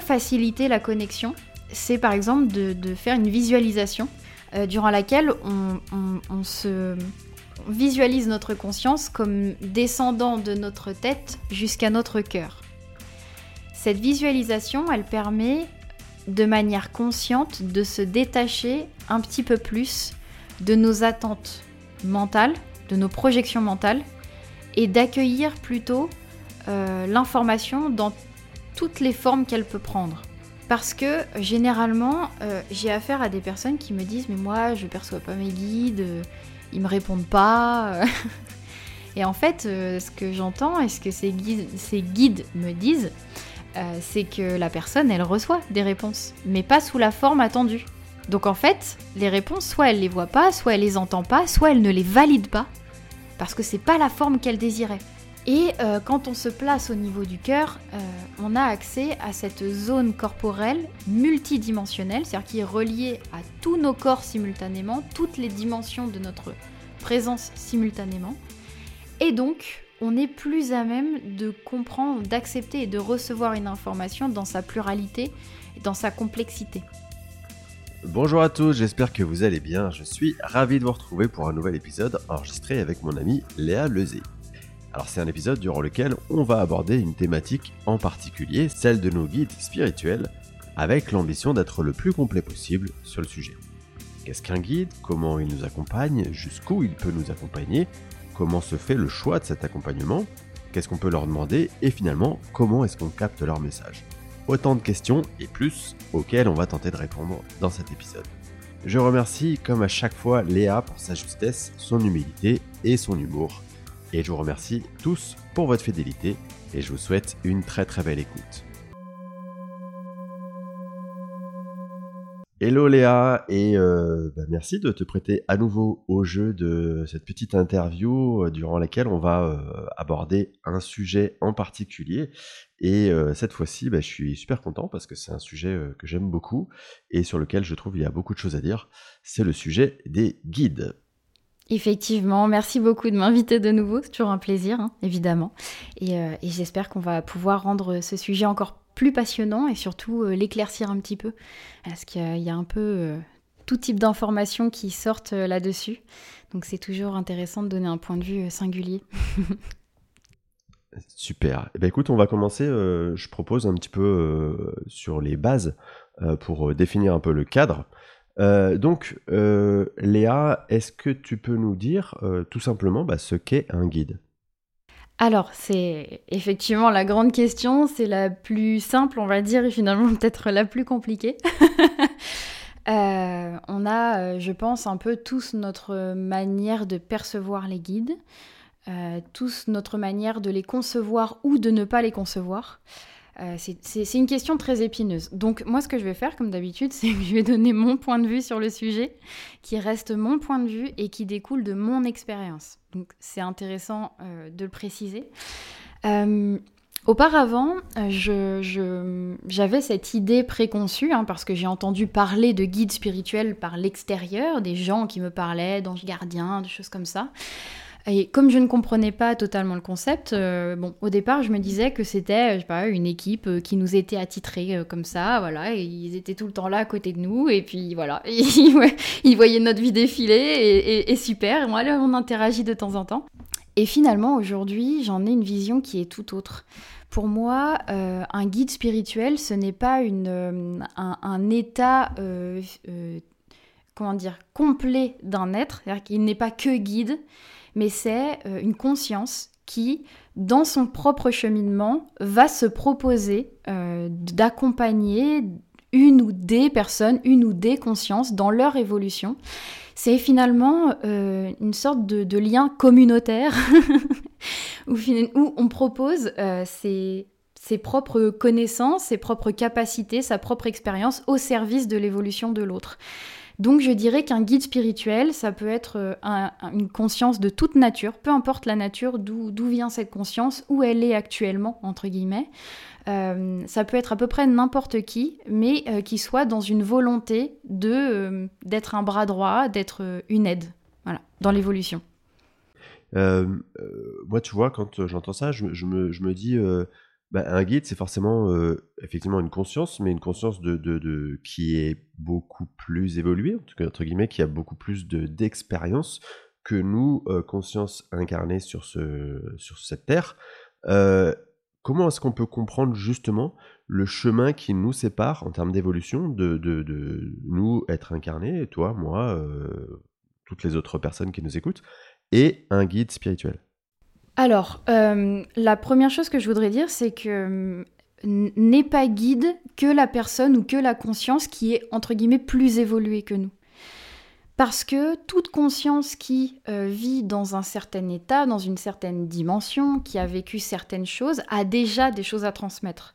faciliter la connexion, c'est par exemple de, faire une visualisation euh, durant laquelle on, se visualise notre conscience comme descendant de notre tête jusqu'à notre cœur. Cette visualisation, elle permet de manière consciente de se détacher un petit peu plus de nos attentes mentales, de nos projections mentales, et d'accueillir plutôt euh, l'information dans toutes les formes qu'elle peut prendre. Parce que généralement, euh, j'ai affaire à des personnes qui me disent Mais moi, je perçois pas mes guides, euh, ils me répondent pas. et en fait, ce que j'entends et ce que ces guides, ces guides me disent, c'est que la personne, elle reçoit des réponses, mais pas sous la forme attendue. Donc en fait, les réponses, soit elle les voit pas, soit elle les entend pas, soit elle ne les valide pas, parce que c'est pas la forme qu'elle désirait. Et euh, quand on se place au niveau du cœur, euh, on a accès à cette zone corporelle multidimensionnelle, c'est-à-dire qui est reliée à tous nos corps simultanément, toutes les dimensions de notre présence simultanément. Et donc, on est plus à même de comprendre, d'accepter et de recevoir une information dans sa pluralité et dans sa complexité. Bonjour à tous, j'espère que vous allez bien. Je suis ravi de vous retrouver pour un nouvel épisode enregistré avec mon ami Léa Lezé. Alors c'est un épisode durant lequel on va aborder une thématique en particulier, celle de nos guides spirituels, avec l'ambition d'être le plus complet possible sur le sujet. Qu'est-ce qu'un guide? Comment il nous accompagne? Jusqu'où il peut nous accompagner? Comment se fait le choix de cet accompagnement? Qu'est-ce qu'on peut leur demander? Et finalement, comment est-ce qu'on capte leur message? Autant de questions et plus auxquelles on va tenter de répondre dans cet épisode. Je remercie comme à chaque fois Léa pour sa justesse, son humilité et son humour et je vous remercie tous pour votre fidélité et je vous souhaite une très très belle écoute. Hello Léa et euh, bah, merci de te prêter à nouveau au jeu de cette petite interview euh, durant laquelle on va euh, aborder un sujet en particulier et cette fois-ci bah, je suis super content parce que c'est un sujet que j'aime beaucoup et sur lequel je trouve il y a beaucoup de choses à dire, c'est le sujet des guides. Effectivement, merci beaucoup de m'inviter de nouveau, c'est toujours un plaisir, hein, évidemment. Euh, et, j'espère qu'on va pouvoir rendre ce sujet encore plus passionnant et surtout euh, l'éclaircir un petit peu, parce qu'il y a un peu euh, tout type d'informations qui sortent là-dessus. Donc c'est toujours intéressant de donner un point de vue singulier. Super. Eh ben, écoute, on va commencer, je propose un petit peu sur les bases pour définir un peu le cadre. Euh, donc, euh, Léa, est-ce que tu peux nous dire euh, tout simplement bah, ce qu'est un guide? Alors, c'est effectivement la grande question, c'est la plus simple, on va dire, et finalement peut-être la plus compliquée. on a, je pense, un peu tous notre manière de percevoir les guides, tous notre manière de les concevoir ou de ne pas les concevoir. Euh, c'est une question très épineuse. Donc moi, ce que je vais faire, comme d'habitude, c'est que je vais donner mon point de vue sur le sujet, qui reste mon point de vue et qui découle de mon expérience. Donc c'est intéressant euh, de le préciser. Euh, auparavant, j'avais cette idée préconçue, hein, parce que j'ai entendu parler de guides spirituels par l'extérieur, des gens qui me parlaient d'anges gardiens, des choses comme ça. Et comme je ne comprenais pas totalement le concept, euh, bon, au départ, je me disais que c'était, une équipe euh, qui nous était attitrée euh, comme ça, voilà, et ils étaient tout le temps là à côté de nous, et puis voilà, ils voyaient notre vie défiler, et, super, moi, on interagit de temps en temps. Et finalement, aujourd'hui, j'en ai une vision qui est tout autre. Pour moi, un guide spirituel, ce n'est pas un, un, état comment dire, complet d'un être, c'est-à-dire qu'il n'est pas que guide, mais c'est euh, une conscience qui, dans son propre cheminement, va se proposer euh, d'accompagner une ou des personnes, une ou des consciences dans leur évolution. C'est finalement euh, une sorte de, lien communautaire où, on propose ses, ses propres connaissances, ses propres capacités, sa propre expérience au service de l'évolution de l'autre. Donc je dirais qu'un guide spirituel, ça peut être euh, une conscience de toute nature, peu importe la nature, d'où vient cette conscience, où elle est actuellement, entre guillemets. Euh, ça peut être à peu près n'importe qui, mais euh, qui soit dans une volonté de d'être un bras droit, d'être une aide, voilà, dans l'évolution. moi, tu vois, quand j'entends ça, je, me, je, me, dis, bah, un guide, c'est forcément effectivement une conscience, mais une conscience de, de, qui est beaucoup plus évoluée, en tout cas, entre guillemets, qui a beaucoup plus d'expérience que nous, conscience incarnée sur, ce, sur cette terre. comment est-ce qu'on peut comprendre justement le chemin qui nous sépare en termes d'évolution de, de, de, nous être incarnés, toi, moi, toutes les autres personnes qui nous écoutent, et un guide spirituel? Alors, euh, la première chose que je voudrais dire, c'est que n'est pas guide que la personne ou que la conscience qui est, entre guillemets, plus évoluée que nous. Parce que toute conscience qui euh, vit dans un certain état, dans une certaine dimension, qui a vécu certaines choses, a déjà des choses à transmettre.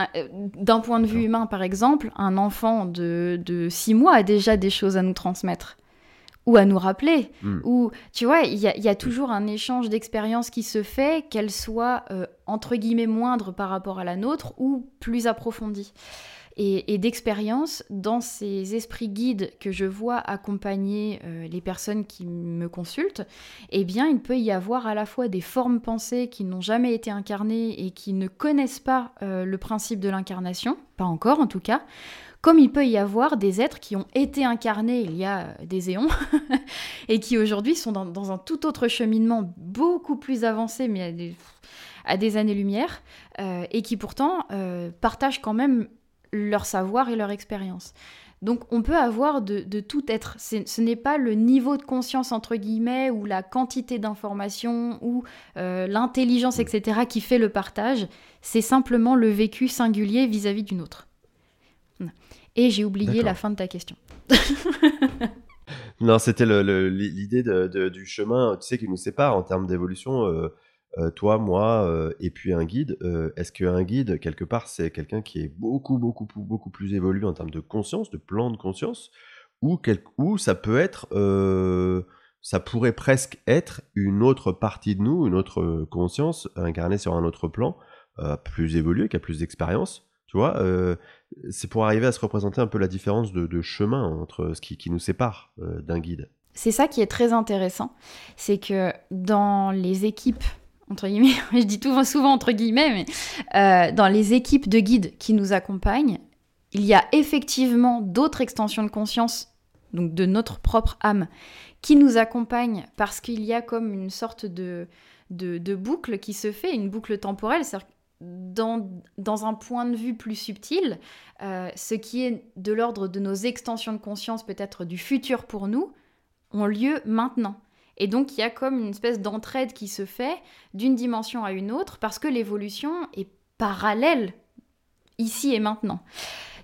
Euh, d'un point de vue humain, par exemple, un enfant de, de 6 mois a déjà des choses à nous transmettre ou à nous rappeler. Hmm. Ou, tu vois, il y, a toujours un échange d'expériences qui se fait, qu'elle soit euh, entre guillemets moindre par rapport à la nôtre ou plus approfondie. Et, d'expérience, dans ces esprits guides que je vois accompagner euh, les personnes qui me consultent, eh bien, il peut y avoir à la fois des formes pensées qui n'ont jamais été incarnées et qui ne connaissent pas euh, le principe de l'incarnation, pas encore en tout cas, comme il peut y avoir des êtres qui ont été incarnés il y a des éons et qui aujourd'hui sont dans, un tout autre cheminement beaucoup plus avancé, mais à des, années-lumière, euh, et qui pourtant euh, partagent quand même leur savoir et leur expérience. Donc on peut avoir de, tout être. Ce n'est pas le niveau de conscience entre guillemets ou la quantité d'informations ou euh, l'intelligence, etc. qui fait le partage. C'est simplement le vécu singulier vis-à-vis d'une autre. Et j'ai oublié la fin de ta question. non, c'était l'idée du chemin, tu sais, qui nous sépare en termes d'évolution. Euh, euh, toi, moi, euh, et puis un guide. Est-ce qu'un guide, quelque part, c'est quelqu'un qui est beaucoup, beaucoup, beaucoup plus évolué en termes de conscience, de plan de conscience, ou, ou ça peut être, ça pourrait presque être une autre partie de nous, une autre conscience incarnée sur un autre plan, plus évolué, qui a plus d'expérience, vois c'est pour arriver à se représenter un peu la différence de, chemin entre ce qui, nous sépare euh, d'un guide. C'est ça qui est très intéressant, c'est que dans les équipes, entre guillemets, je dis tout, souvent entre guillemets, mais euh, dans les équipes de guides qui nous accompagnent, il y a effectivement d'autres extensions de conscience, donc de notre propre âme, qui nous accompagnent parce qu'il y a comme une sorte de, de, boucle qui se fait, une boucle temporelle. Dans, un point de vue plus subtil, euh, ce qui est de l'ordre de nos extensions de conscience, peut-être du futur pour nous, ont lieu maintenant. Et donc il y a comme une espèce d'entraide qui se fait d'une dimension à une autre parce que l'évolution est parallèle ici et maintenant.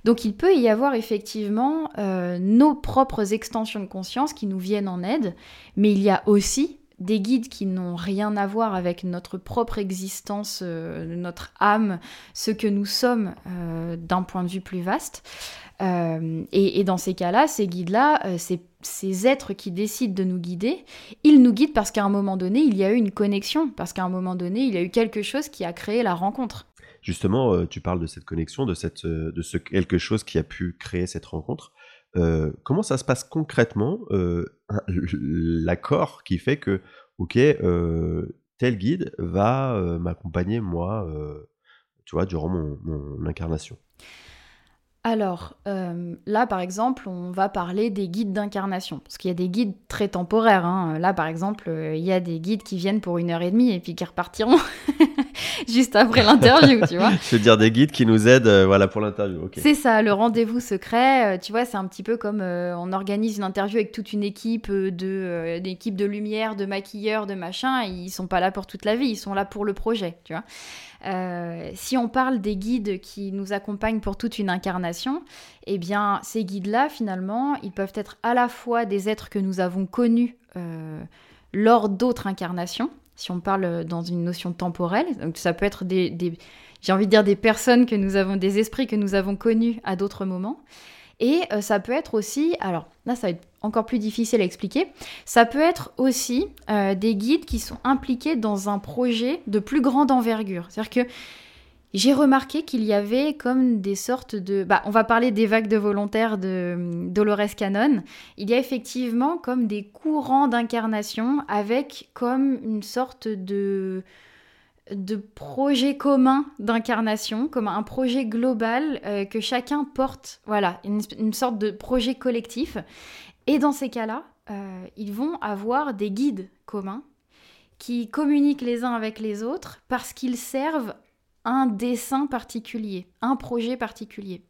Donc il peut y avoir effectivement euh, nos propres extensions de conscience qui nous viennent en aide, mais il y a aussi des guides qui n'ont rien à voir avec notre propre existence, euh, notre âme, ce que nous sommes euh, d'un point de vue plus vaste. Euh, et, dans ces cas-là, ces guides-là, ces, êtres qui décident de nous guider, ils nous guident parce qu'à un moment donné, il y a eu une connexion, parce qu'à un moment donné, il y a eu quelque chose qui a créé la rencontre. Justement, tu parles de cette connexion, de, cette, de ce quelque chose qui a pu créer cette rencontre. Euh, comment ça se passe concrètement, euh, l'accord qui fait que, ok, euh, tel guide va m'accompagner moi, tu vois, durant mon incarnation? Alors, là, par exemple, on va parler des guides d'incarnation. Parce qu'il y a des guides très temporaires. Hein. Là, par exemple, il y a des guides qui viennent pour une heure et demie et puis qui repartiront juste après l'interview, tu vois. Je veux dire des guides qui nous aident euh, voilà, pour l'interview. C'est ça, le rendez-vous secret. tu vois, c'est un petit peu comme on organise une interview avec toute une équipe de, d'équipe de lumière, de maquilleurs, de machin. Ils sont pas là pour toute la vie, ils sont là pour le projet, tu vois. Euh, si on parle des guides qui nous accompagnent pour toute une incarnation, eh bien, ces guides-là, finalement, ils peuvent être à la fois des êtres que nous avons connus euh, lors d'autres incarnations, si on parle dans une notion temporelle. Donc, ça peut être des, j'ai envie de dire des personnes que nous avons, des esprits que nous avons connus à d'autres moments. Et euh, ça peut être aussi, alors là, ça va être encore plus difficile à expliquer. Ça peut être aussi euh, des guides qui sont impliqués dans un projet de plus grande envergure. C'est-à-dire que j'ai remarqué qu'il y avait comme des sortes de... Bah, on va parler des vagues de volontaires de hum, Dolores Cannon. Il y a effectivement comme des courants d'incarnation avec comme une sorte de de projet commun d'incarnation, comme un projet global euh, que chacun porte, voilà, une, sorte de projet collectif. Et dans ces cas-là, euh, ils vont avoir des guides communs qui communiquent les uns avec les autres parce qu'ils servent un dessin particulier, un projet particulier.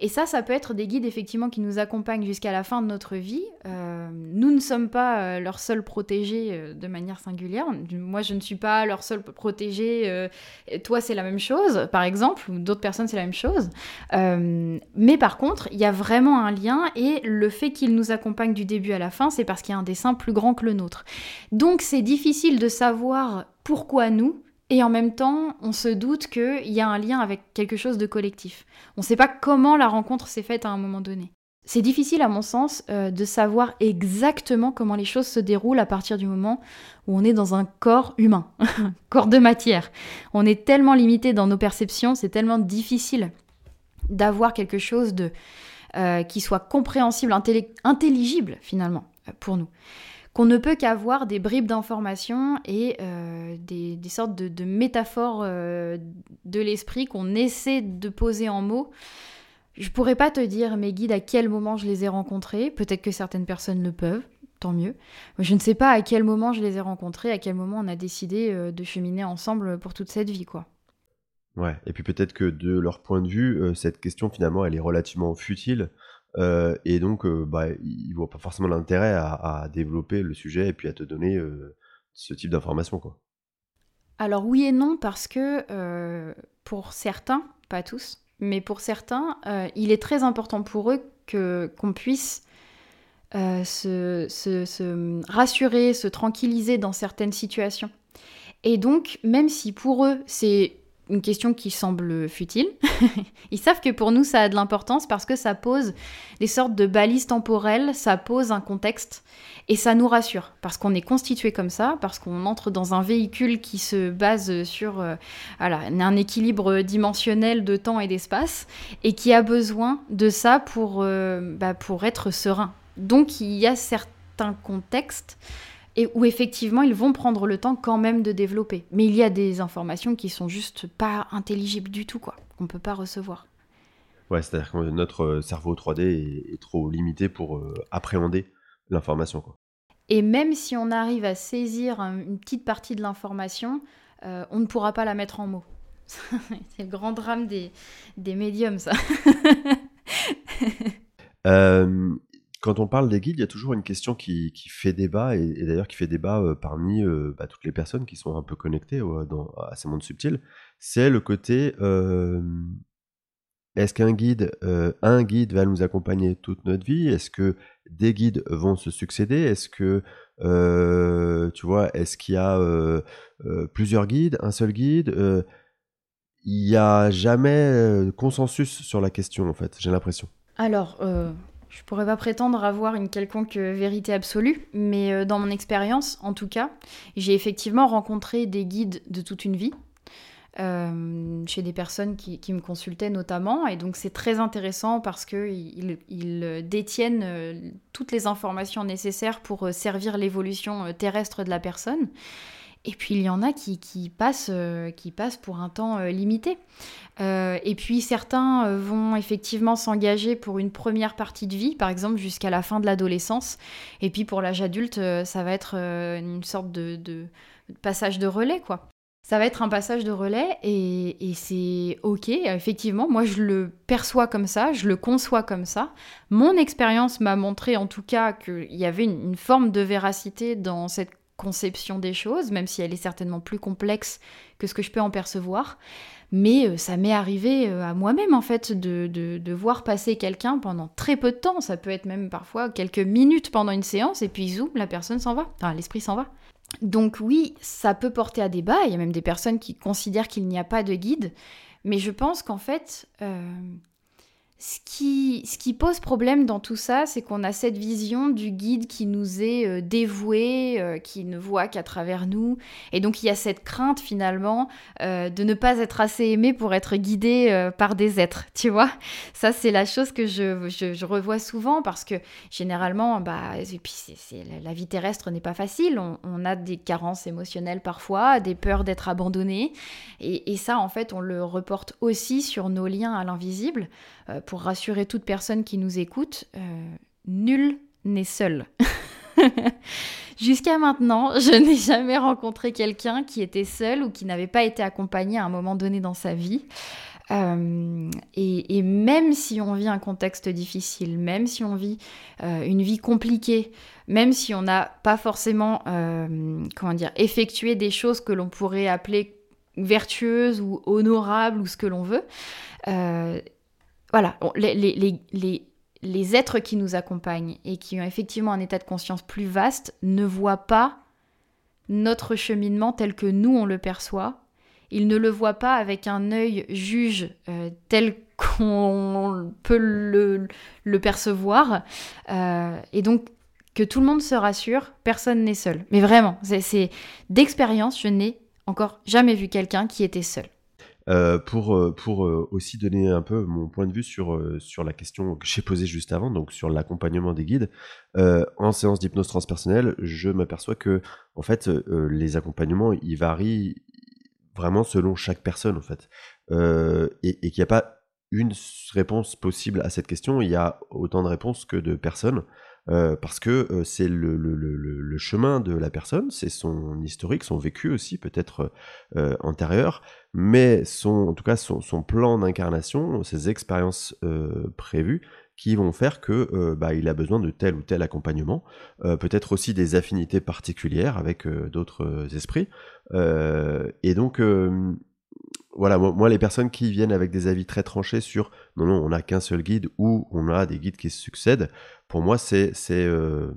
Et ça, ça peut être des guides effectivement qui nous accompagnent jusqu'à la fin de notre vie. Euh, nous ne sommes pas euh, leur seul protégé euh, de manière singulière. Moi, je ne suis pas leur seul protégé. toi, c'est la même chose, par exemple, ou d'autres personnes, c'est la même chose. mais par contre, il y a vraiment un lien et le fait qu'ils nous accompagnent du début à la fin, c'est parce qu'il y a un dessin plus grand que le nôtre. Donc, c'est difficile de savoir pourquoi nous, et en même temps, on se doute qu'il y a un lien avec quelque chose de collectif. On ne sait pas comment la rencontre s'est faite à un moment donné. C'est difficile, à mon sens, euh, de savoir exactement comment les choses se déroulent à partir du moment où on est dans un corps humain, corps de matière. On est tellement limité dans nos perceptions, c'est tellement difficile d'avoir quelque chose euh, qui soit compréhensible, intelligible finalement pour nous qu'on ne peut qu'avoir des bribes d'informations et euh, des, sortes de, métaphores euh, de l'esprit qu'on essaie de poser en mots. Je pourrais pas te dire, mes guides, à quel moment je les ai rencontrés. Peut-être que certaines personnes le peuvent, tant mieux. Je ne sais pas à quel moment je les ai rencontrés, à quel moment on a décidé euh, de cheminer ensemble pour toute cette vie, quoi. Ouais, et puis peut-être que de leur point de vue, cette question finalement, elle est relativement futile. Euh, et donc, euh, bah, ils voient pas forcément l'intérêt à, développer le sujet et puis à te donner euh, ce type d'informations, quoi. Alors oui et non, parce que pour certains, pas tous, mais pour certains, il est très important pour eux qu'on puisse se, se, rassurer, se tranquilliser dans certaines situations. Et donc, même si pour eux, c'est une question qui semble futile. Ils savent que pour nous, ça a de l'importance parce que ça pose des sortes de balises temporelles, ça pose un contexte et ça nous rassure parce qu'on est constitué comme ça, parce qu'on entre dans un véhicule qui se base sur euh, un équilibre dimensionnel de temps et d'espace et qui a besoin de ça pour, euh, bah, pour être serein. Donc il y a certains contextes et où effectivement ils vont prendre le temps quand même de développer. Mais il y a des informations qui sont juste pas intelligibles du tout, quoi, qu'on peut pas recevoir. Ouais, c'est-à-dire que notre euh, cerveau 3D est, trop limité pour euh, appréhender l'information, quoi. Et même si on arrive à saisir une petite partie de l'information, euh, on ne pourra pas la mettre en mots. c'est le grand drame des, des médiums, ça. Quand on parle des guides, il y a toujours une question qui, fait débat, et, d'ailleurs qui fait débat euh, parmi euh, bah, toutes les personnes qui sont un peu connectées dans, à ces mondes subtils. C'est le côté euh, est-ce qu'un guide, un guide va nous accompagner toute notre vie? Est-ce que des guides vont se succéder? Est-ce que, tu vois, est-ce qu'il y a plusieurs guides, un seul guide? Il n'y a jamais consensus sur la question, en fait, j'ai l'impression. Alors, je pourrais pas prétendre avoir une quelconque vérité absolue, mais euh, dans mon expérience, en tout cas, j'ai effectivement rencontré des guides de toute une vie, euh, chez des personnes qui, me consultaient notamment, et donc c'est très intéressant parce qu'ils ils détiennent euh, toutes les informations nécessaires pour servir l'évolution terrestre de la personne. Et puis il y en a qui, passent, euh, qui passent pour un temps euh, limité. Euh, et puis certains vont effectivement s'engager pour une première partie de vie, par exemple jusqu'à la fin de l'adolescence. Et puis pour l'âge adulte, ça va être une sorte de, passage de relais, quoi. Ça va être un passage de relais et, c'est ok, effectivement, moi je le perçois comme ça, je le conçois comme ça. Mon expérience m'a montré en tout cas qu'il y avait une, forme de véracité dans cette conception des choses, même si elle est certainement plus complexe que ce que je peux en percevoir. Mais euh, ça m'est arrivé euh, à moi-même, en fait, de, de, voir passer quelqu'un pendant très peu de temps. Ça peut être même parfois quelques minutes pendant une séance, et puis zoom, la personne s'en va. Enfin, l'esprit s'en va. Donc oui, ça peut porter à débat. Il y a même des personnes qui considèrent qu'il n'y a pas de guide. Mais je pense qu'en fait, euh, ce qui, pose problème dans tout ça, c'est qu'on a cette vision du guide qui nous est euh, dévoué, euh, qui ne voit qu'à travers nous. Et donc il y a cette crainte finalement euh, de ne pas être assez aimé pour être guidé par des êtres, tu vois. Ça c'est la chose que je, revois souvent parce que généralement, bah, et la vie terrestre n'est pas facile. On, a des carences émotionnelles parfois, des peurs d'être abandonné. Et ça en fait on le reporte aussi sur nos liens à l'invisible. Euh, pour rassurer toute personne qui nous écoute, euh, nul n'est seul. Jusqu'à maintenant, je n'ai jamais rencontré quelqu'un qui était seul ou qui n'avait pas été accompagné à un moment donné dans sa vie. Euh, et, même si on vit un contexte difficile, même si on vit une vie compliquée, même si on n'a pas forcément, comment dire, effectué des choses que l'on pourrait appeler vertueuses ou honorables ou ce que l'on veut, voilà, les, êtres qui nous accompagnent et qui ont effectivement un état de conscience plus vaste ne voient pas notre cheminement tel que nous on le perçoit. Ils ne le voient pas avec un œil juge euh, tel qu'on peut le, percevoir. Euh, et donc, que tout le monde se rassure, personne n'est seul. Mais vraiment, c'est d'expérience, je n'ai encore jamais vu quelqu'un qui était seul. Euh, pour euh, euh, aussi donner un peu mon point de vue sur sur la question que j'ai posée juste avant, donc sur l'accompagnement des guides. en séance d'hypnose transpersonnelle, je m'aperçois que en fait les accompagnements ils varient vraiment selon chaque personne en fait, et, et qu'il n'y a pas une réponse possible à cette question. Il y a autant de réponses que de personnes. Euh, parce que euh, c'est le, le, le, chemin de la personne, c'est son historique, son vécu aussi, peut-être euh, antérieur, mais son, en tout cas son, son plan d'incarnation, ses expériences prévues, qui vont faire que bah, il a besoin de tel ou tel accompagnement, peut-être aussi des affinités particulières avec d'autres esprits, et donc voilà, moi, les personnes qui viennent avec des avis très tranchés sur non, non, on n'a qu'un seul guide ou on a des guides qui se succèdent, pour moi, c'est. c'est euh,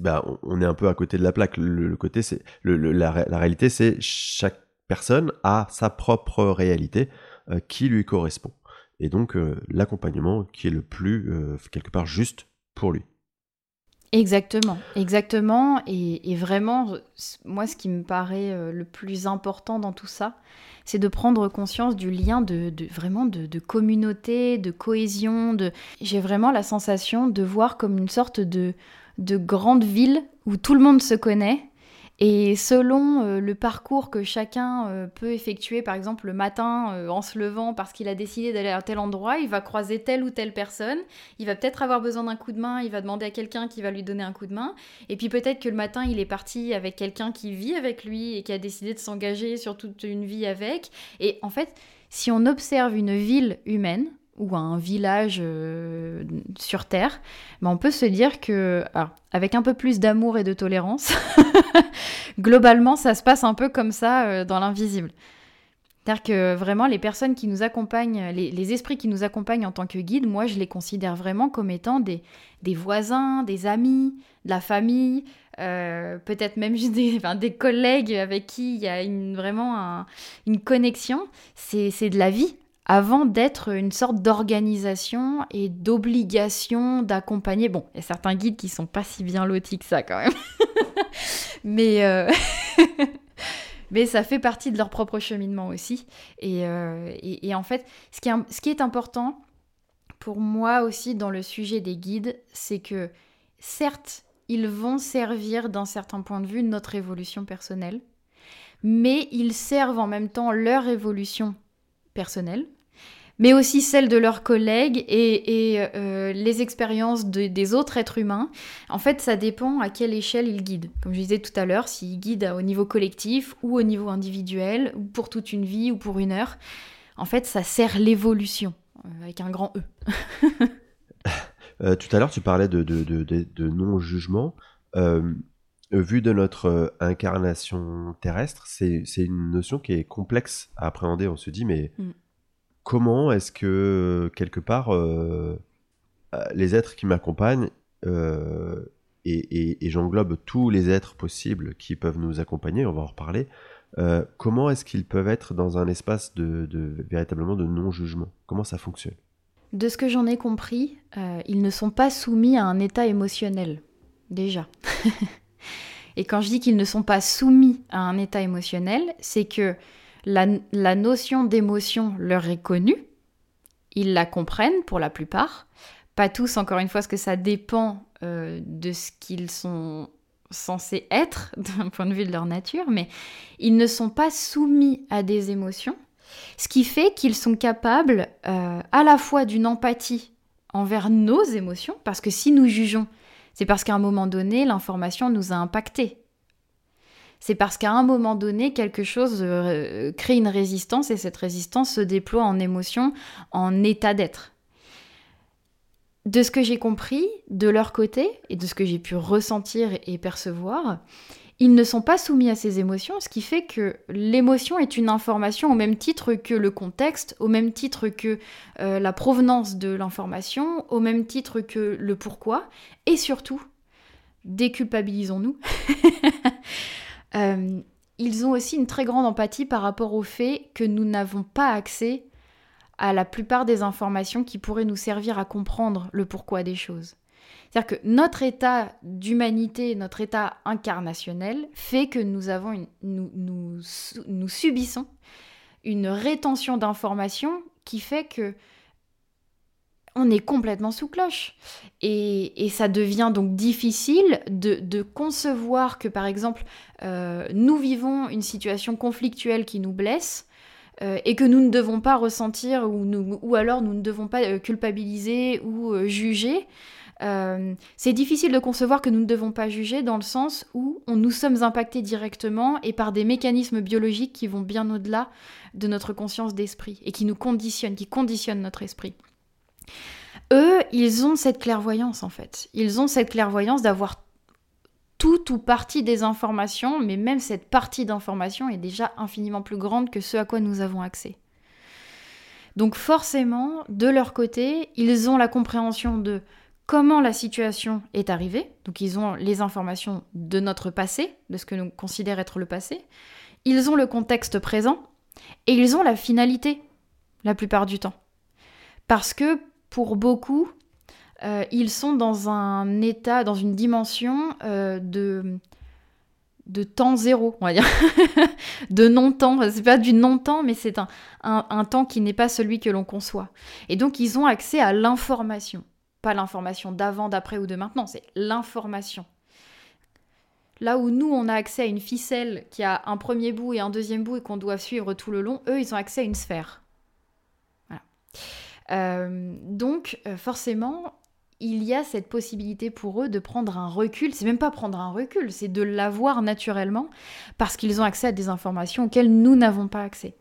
bah, on est un peu à côté de la plaque. Le, côté, c'est la, réalité, c'est chaque personne a sa propre réalité euh, qui lui correspond. Et donc euh, l'accompagnement qui est le plus quelque part juste pour lui. Exactement, exactement. Et, vraiment, moi, ce qui me paraît euh, le plus important dans tout ça, c'est de prendre conscience du lien de, vraiment de, communauté, de cohésion. De... J'ai vraiment la sensation de voir comme une sorte de, de grande ville où tout le monde se connaît et selon euh, le parcours que chacun euh, peut effectuer, par exemple le matin euh, en se levant parce qu'il a décidé d'aller à tel endroit, il va croiser telle ou telle personne, il va peut-être avoir besoin d'un coup de main, il va demander à quelqu'un qui va lui donner un coup de main, et puis peut-être que le matin il est parti avec quelqu'un qui vit avec lui et qui a décidé de s'engager sur toute une vie avec. Et en fait, si on observe une ville humaine, ou un village euh, sur Terre, mais on peut se dire que, avec un peu plus d'amour et de tolérance, globalement, ça se passe un peu comme ça euh, dans l'invisible. C'est-à-dire que vraiment, les personnes qui nous accompagnent, les, esprits qui nous accompagnent en tant que guides, moi, je les considère vraiment comme étant des, des voisins, des amis, de la famille, euh, peut-être même juste des, collègues avec qui il y a vraiment une connexion. C'est de la vie avant d'être une sorte d'organisation et d'obligation d'accompagner. Bon, il y a certains guides qui sont pas si bien lotis que ça quand même. mais, euh, mais ça fait partie de leur propre cheminement aussi. Et, euh, et, en fait, ce qui, ce qui est important pour moi aussi dans le sujet des guides, c'est que certes, ils vont servir d'un certain point de vue notre évolution personnelle, mais ils servent en même temps leur évolution personnelle, mais aussi celle de leurs collègues et, euh, les expériences des autres êtres humains. En fait, ça dépend à quelle échelle ils guident. Comme je disais tout à l'heure, s'ils guident au niveau collectif ou au niveau individuel, ou pour toute une vie ou pour une heure, en fait, ça sert l'évolution, euh, avec un grand E. Euh, tout à l'heure, tu parlais de, de, non-jugement. vu de notre incarnation terrestre, c'est une notion qui est complexe à appréhender. On se dit, mais mm comment est-ce que, quelque part, euh, euh, les êtres qui m'accompagnent, euh, et, j'englobe tous les êtres possibles qui peuvent nous accompagner, on va en reparler, comment est-ce qu'ils peuvent être dans un espace de, véritablement de non-jugement? Comment ça fonctionne? De ce que j'en ai compris, euh, ils ne sont pas soumis à un état émotionnel, déjà. Et quand je dis qu'ils ne sont pas soumis à un état émotionnel, c'est que la, notion d'émotion leur est connue, ils la comprennent pour la plupart, pas tous, encore une fois, parce que ça dépend euh, de ce qu'ils sont censés être d'un point de vue de leur nature, mais ils ne sont pas soumis à des émotions, ce qui fait qu'ils sont capables euh, à la fois d'une empathie envers nos émotions, parce que si nous jugeons, c'est parce qu'à un moment donné, l'information nous a impactés. C'est parce qu'à un moment donné, quelque chose euh, crée une résistance et cette résistance se déploie en émotion, en état d'être. De ce que j'ai compris de leur côté et de ce que j'ai pu ressentir et percevoir, ils ne sont pas soumis à ces émotions, ce qui fait que l'émotion est une information au même titre que le contexte, au même titre que euh, la provenance de l'information, au même titre que le pourquoi, et surtout, déculpabilisons-nous, euh, ils ont aussi une très grande empathie par rapport au fait que nous n'avons pas accès à la plupart des informations qui pourraient nous servir à comprendre le pourquoi des choses. C'est-à-dire que notre état d'humanité, notre état incarnationnel fait que nous, avons nous, nous, subissons une rétention d'informations qui fait que on est complètement sous cloche. Et, ça devient donc difficile de, concevoir que, par exemple, euh, nous vivons une situation conflictuelle qui nous blesse. Euh, et que nous ne devons pas ressentir ou, alors nous ne devons pas euh, culpabiliser ou juger, c'est difficile de concevoir que nous ne devons pas juger dans le sens où nous sommes impactés directement et par des mécanismes biologiques qui vont bien au-delà de notre conscience d'esprit et qui nous conditionnent, qui conditionnent notre esprit. Eux, ils ont cette clairvoyance en fait. Ils ont cette clairvoyance d'avoir tout ou partie des informations, mais même cette partie d'information est déjà infiniment plus grande que ce à quoi nous avons accès. Donc forcément, de leur côté, ils ont la compréhension de comment la situation est arrivée. Donc ils ont les informations de notre passé, de ce que nous considère être le passé. Ils ont le contexte présent et ils ont la finalité la plupart du temps. Parce que pour beaucoup, euh, ils sont dans un état, dans une dimension euh, de, de temps zéro, on va dire, de non-temps. C'est pas du non-temps, mais c'est un, un temps qui n'est pas celui que l'on conçoit. Et donc, ils ont accès à l'information. Pas l'information d'avant, d'après ou de maintenant, c'est l'information. Là où nous, on a accès à une ficelle qui a un premier bout et un deuxième bout et qu'on doit suivre tout le long, eux, ils ont accès à une sphère. Euh, donc, euh, forcément, il y a cette possibilité pour eux de prendre un recul. C'est même pas prendre un recul, c'est de l'avoir naturellement parce qu'ils ont accès à des informations auxquelles nous n'avons pas accès.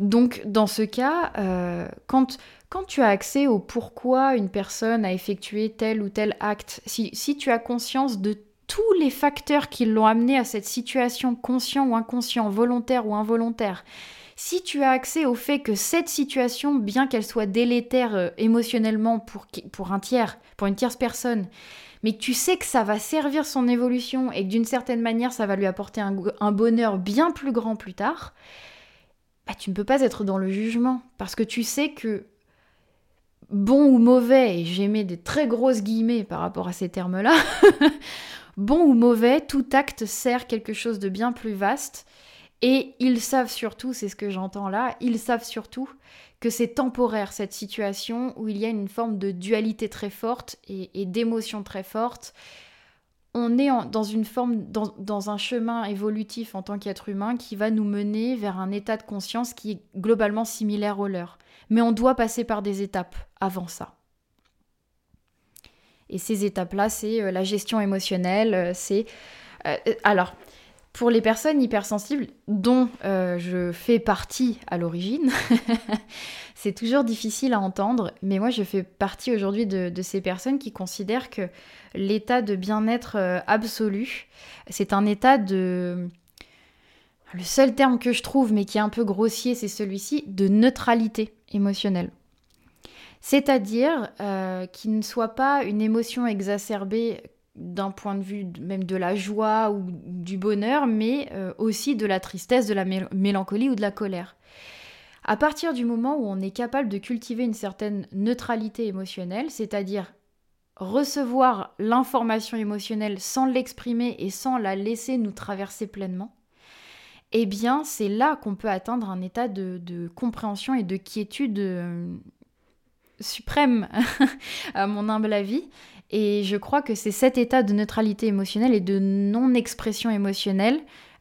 Donc, dans ce cas, euh, quand, quand tu as accès au pourquoi une personne a effectué tel ou tel acte, si, si tu as conscience de tous les facteurs qui l'ont amené à cette situation, conscient ou inconscient, volontaire ou involontaire, si tu as accès au fait que cette situation, bien qu'elle soit délétère euh, émotionnellement pour, pour un tiers, pour une tierce personne, mais que tu sais que ça va servir son évolution et que d'une certaine manière ça va lui apporter un, bonheur bien plus grand plus tard, bah, tu ne peux pas être dans le jugement. Parce que tu sais que bon ou mauvais, et j'ai mis des très grosses guillemets par rapport à ces termes-là, bon ou mauvais, tout acte sert quelque chose de bien plus vaste et ils savent surtout, c'est ce que j'entends là, ils savent surtout que c'est temporaire cette situation où il y a une forme de dualité très forte et, d'émotion très forte. On est dans une forme, dans, un chemin évolutif en tant qu'être humain qui va nous mener vers un état de conscience qui est globalement similaire au leur. Mais on doit passer par des étapes avant ça. Et ces étapes-là, c'est euh, la gestion émotionnelle, euh, c'est... Euh, alors, pour les personnes hypersensibles, dont euh, je fais partie à l'origine, c'est toujours difficile à entendre, mais moi je fais partie aujourd'hui de, ces personnes qui considèrent que l'état de bien-être euh, absolu, c'est un état de... Le seul terme que je trouve, mais qui est un peu grossier, c'est celui-ci, de neutralité émotionnelle. C'est-à-dire euh, qu'il ne soit pas une émotion exacerbée d'un point de vue même de la joie ou du bonheur, mais euh, aussi de la tristesse, de la mélancolie ou de la colère. À partir du moment où on est capable de cultiver une certaine neutralité émotionnelle, c'est-à-dire recevoir l'information émotionnelle sans l'exprimer et sans la laisser nous traverser pleinement, eh bien c'est là qu'on peut atteindre un état de, compréhension et de quiétude euh, suprême, à mon humble avis. Et je crois que c'est cet état de neutralité émotionnelle et de non-expression émotionnelle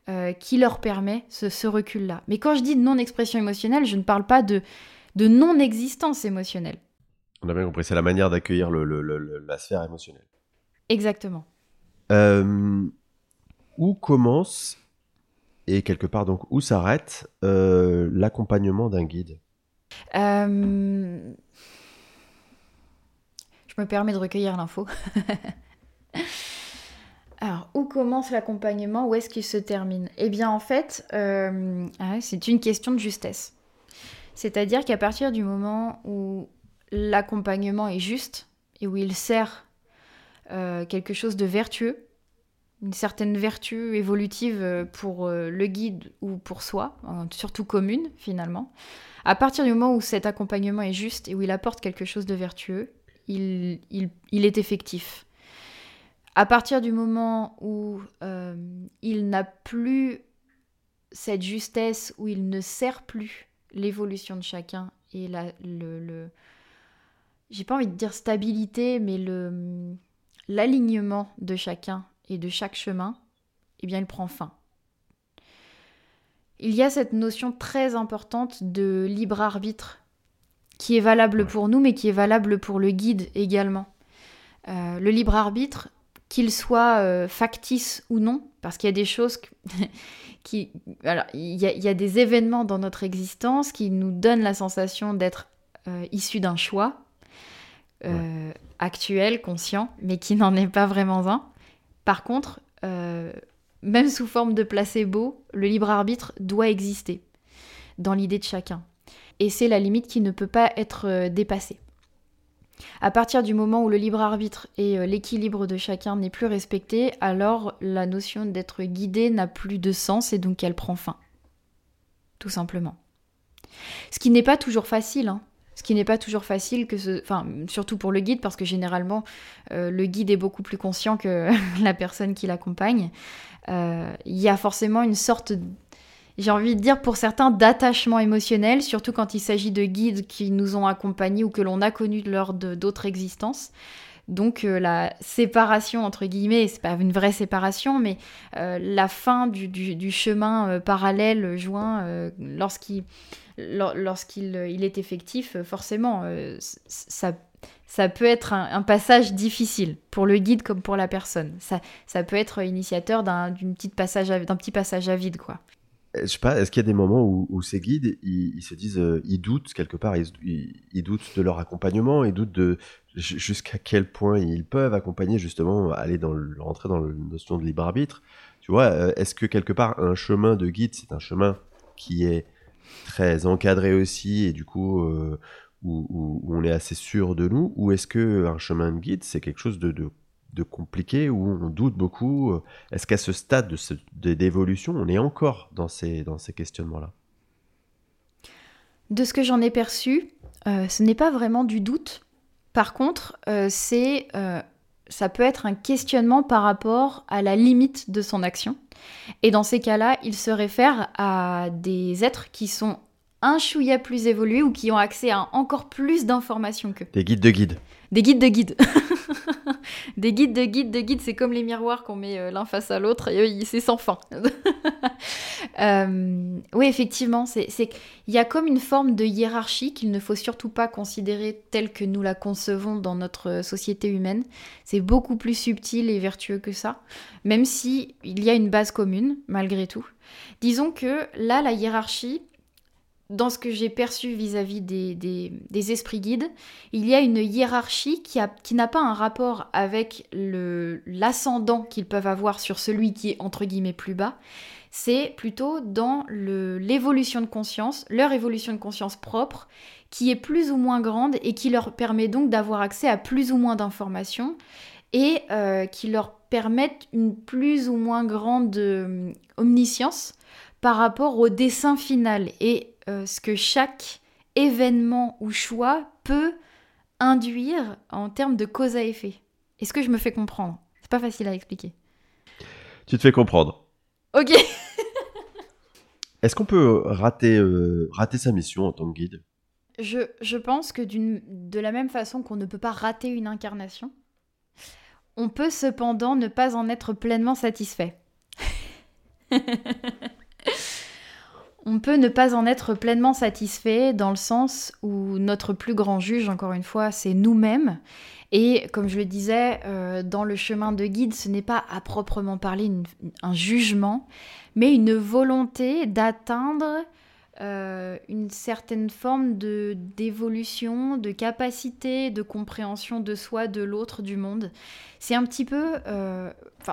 euh, qui leur permet ce, recul-là. Mais quand je dis non-expression émotionnelle, je ne parle pas de, de non-existence émotionnelle. On a bien compris, c'est la manière d'accueillir la sphère émotionnelle. Exactement. Euh, où commence et quelque part donc où s'arrête euh, l'accompagnement d'un guide? Je me permets de recueillir l'info. Alors, où commence l'accompagnement? Où est-ce qu'il se termine? Eh bien, en fait, euh, ah c'est une question de justesse. C'est-à-dire qu'à partir du moment où l'accompagnement est juste et où il sert euh, quelque chose de vertueux, une certaine vertu évolutive euh, pour le guide ou pour soi, surtout commune finalement, à partir du moment où cet accompagnement est juste et où il apporte quelque chose de vertueux, il est effectif. À partir du moment où euh, il n'a plus cette justesse, où il ne sert plus l'évolution de chacun et la, le, j'ai pas envie de dire stabilité, mais l'alignement de chacun et de chaque chemin, eh bien, il prend fin. Il y a cette notion très importante de libre arbitre qui est valable pour nous, mais qui est valable pour le guide également. Euh, le libre arbitre, qu'il soit euh, factice ou non, parce qu'il y a des choses qui... Alors, il y, a, des événements dans notre existence qui nous donnent la sensation d'être euh, issus d'un choix actuel, conscient, mais qui n'en est pas vraiment un. Par contre, même sous forme de placebo, le libre arbitre doit exister dans l'idée de chacun. Et c'est la limite qui ne peut pas être dépassée. À partir du moment où le libre arbitre et euh, l'équilibre de chacun n'est plus respecté, alors la notion d'être guidé n'a plus de sens et donc elle prend fin. Tout simplement. Ce qui n'est pas toujours facile, hein. Ce qui n'est pas toujours facile, que surtout pour le guide, parce que généralement, euh, le guide est beaucoup plus conscient que la personne qui l'accompagne. Euh, il y a forcément une sorte j'ai envie de dire pour certains d'attachement émotionnel, surtout quand il s'agit de guides qui nous ont accompagnés ou que l'on a connus lors d'autres existences. Donc euh, la séparation entre guillemets, c'est pas une vraie séparation, mais euh, la fin du, chemin euh, parallèle joint lorsqu'il lorsqu'il il est effectif, forcément, ça, ça peut être un, passage difficile pour le guide comme pour la personne. Ça, ça peut être initiateur d'un petite passage d'un petit passage à vide, quoi je sais pas, est-ce qu'il y a des moments où, ces guides, ils, se disent, euh, ils doutent quelque part, ils, doutent de leur accompagnement, ils doutent de jusqu'à quel point ils peuvent accompagner justement, aller dans le, rentrer dans la notion de libre arbitre. Tu vois, euh, est-ce que quelque part un chemin de guide, c'est un chemin qui est très encadré aussi et du coup euh, où, on est assez sûr de nous, ou est-ce que un chemin de guide, c'est quelque chose de, de de compliqué, où on doute beaucoup Est-ce qu'à ce stade d'évolution, on est encore dans ces, dans ces questionnements-là? De ce que j'en ai perçu, euh, ce n'est pas vraiment du doute. Par contre, euh, c'est, euh, ça peut être un questionnement par rapport à la limite de son action. Et dans ces cas-là, il se réfère à des êtres qui sont un chouïa plus évolués ou qui ont accès à encore plus d'informations que. Des guides de guides. Des guides de guides. des guides de guides de guides, c'est comme les miroirs qu'on met euh, l'un face à l'autre et c'est sans fin. Euh, oui, effectivement, c'est il y a comme une forme de hiérarchie qu'il ne faut surtout pas considérer telle que nous la concevons dans notre société humaine. C'est beaucoup plus subtil et vertueux que ça, même si il y a une base commune malgré tout. Disons que là, la hiérarchie, dans ce que j'ai perçu vis-à-vis des, esprits guides, il y a une hiérarchie qui, qui n'a pas un rapport avec l'ascendant qu'ils peuvent avoir sur celui qui est entre guillemets plus bas. C'est plutôt dans l'évolution de conscience, leur évolution de conscience propre, qui est plus ou moins grande et qui leur permet donc d'avoir accès à plus ou moins d'informations et euh, qui leur permettent une plus ou moins grande euh, omniscience par rapport au dessin final. Et euh, ce que chaque événement ou choix peut induire en termes de cause à effet. Est-ce que je me fais comprendre? C'est pas facile à expliquer. Tu te fais comprendre. Ok. Est-ce qu'on peut rater, euh, rater sa mission en tant que guide? Je, je pense que de la même façon qu'on ne peut pas rater une incarnation, on peut cependant ne pas en être pleinement satisfait. on peut ne pas en être pleinement satisfait dans le sens où notre plus grand juge, encore une fois, c'est nous-mêmes. Et comme je le disais, euh, dans le chemin de guide, ce n'est pas à proprement parler un jugement, mais une volonté d'atteindre euh, une certaine forme de d'évolution, de capacité, de compréhension de soi, de l'autre, du monde. C'est un petit peu, euh,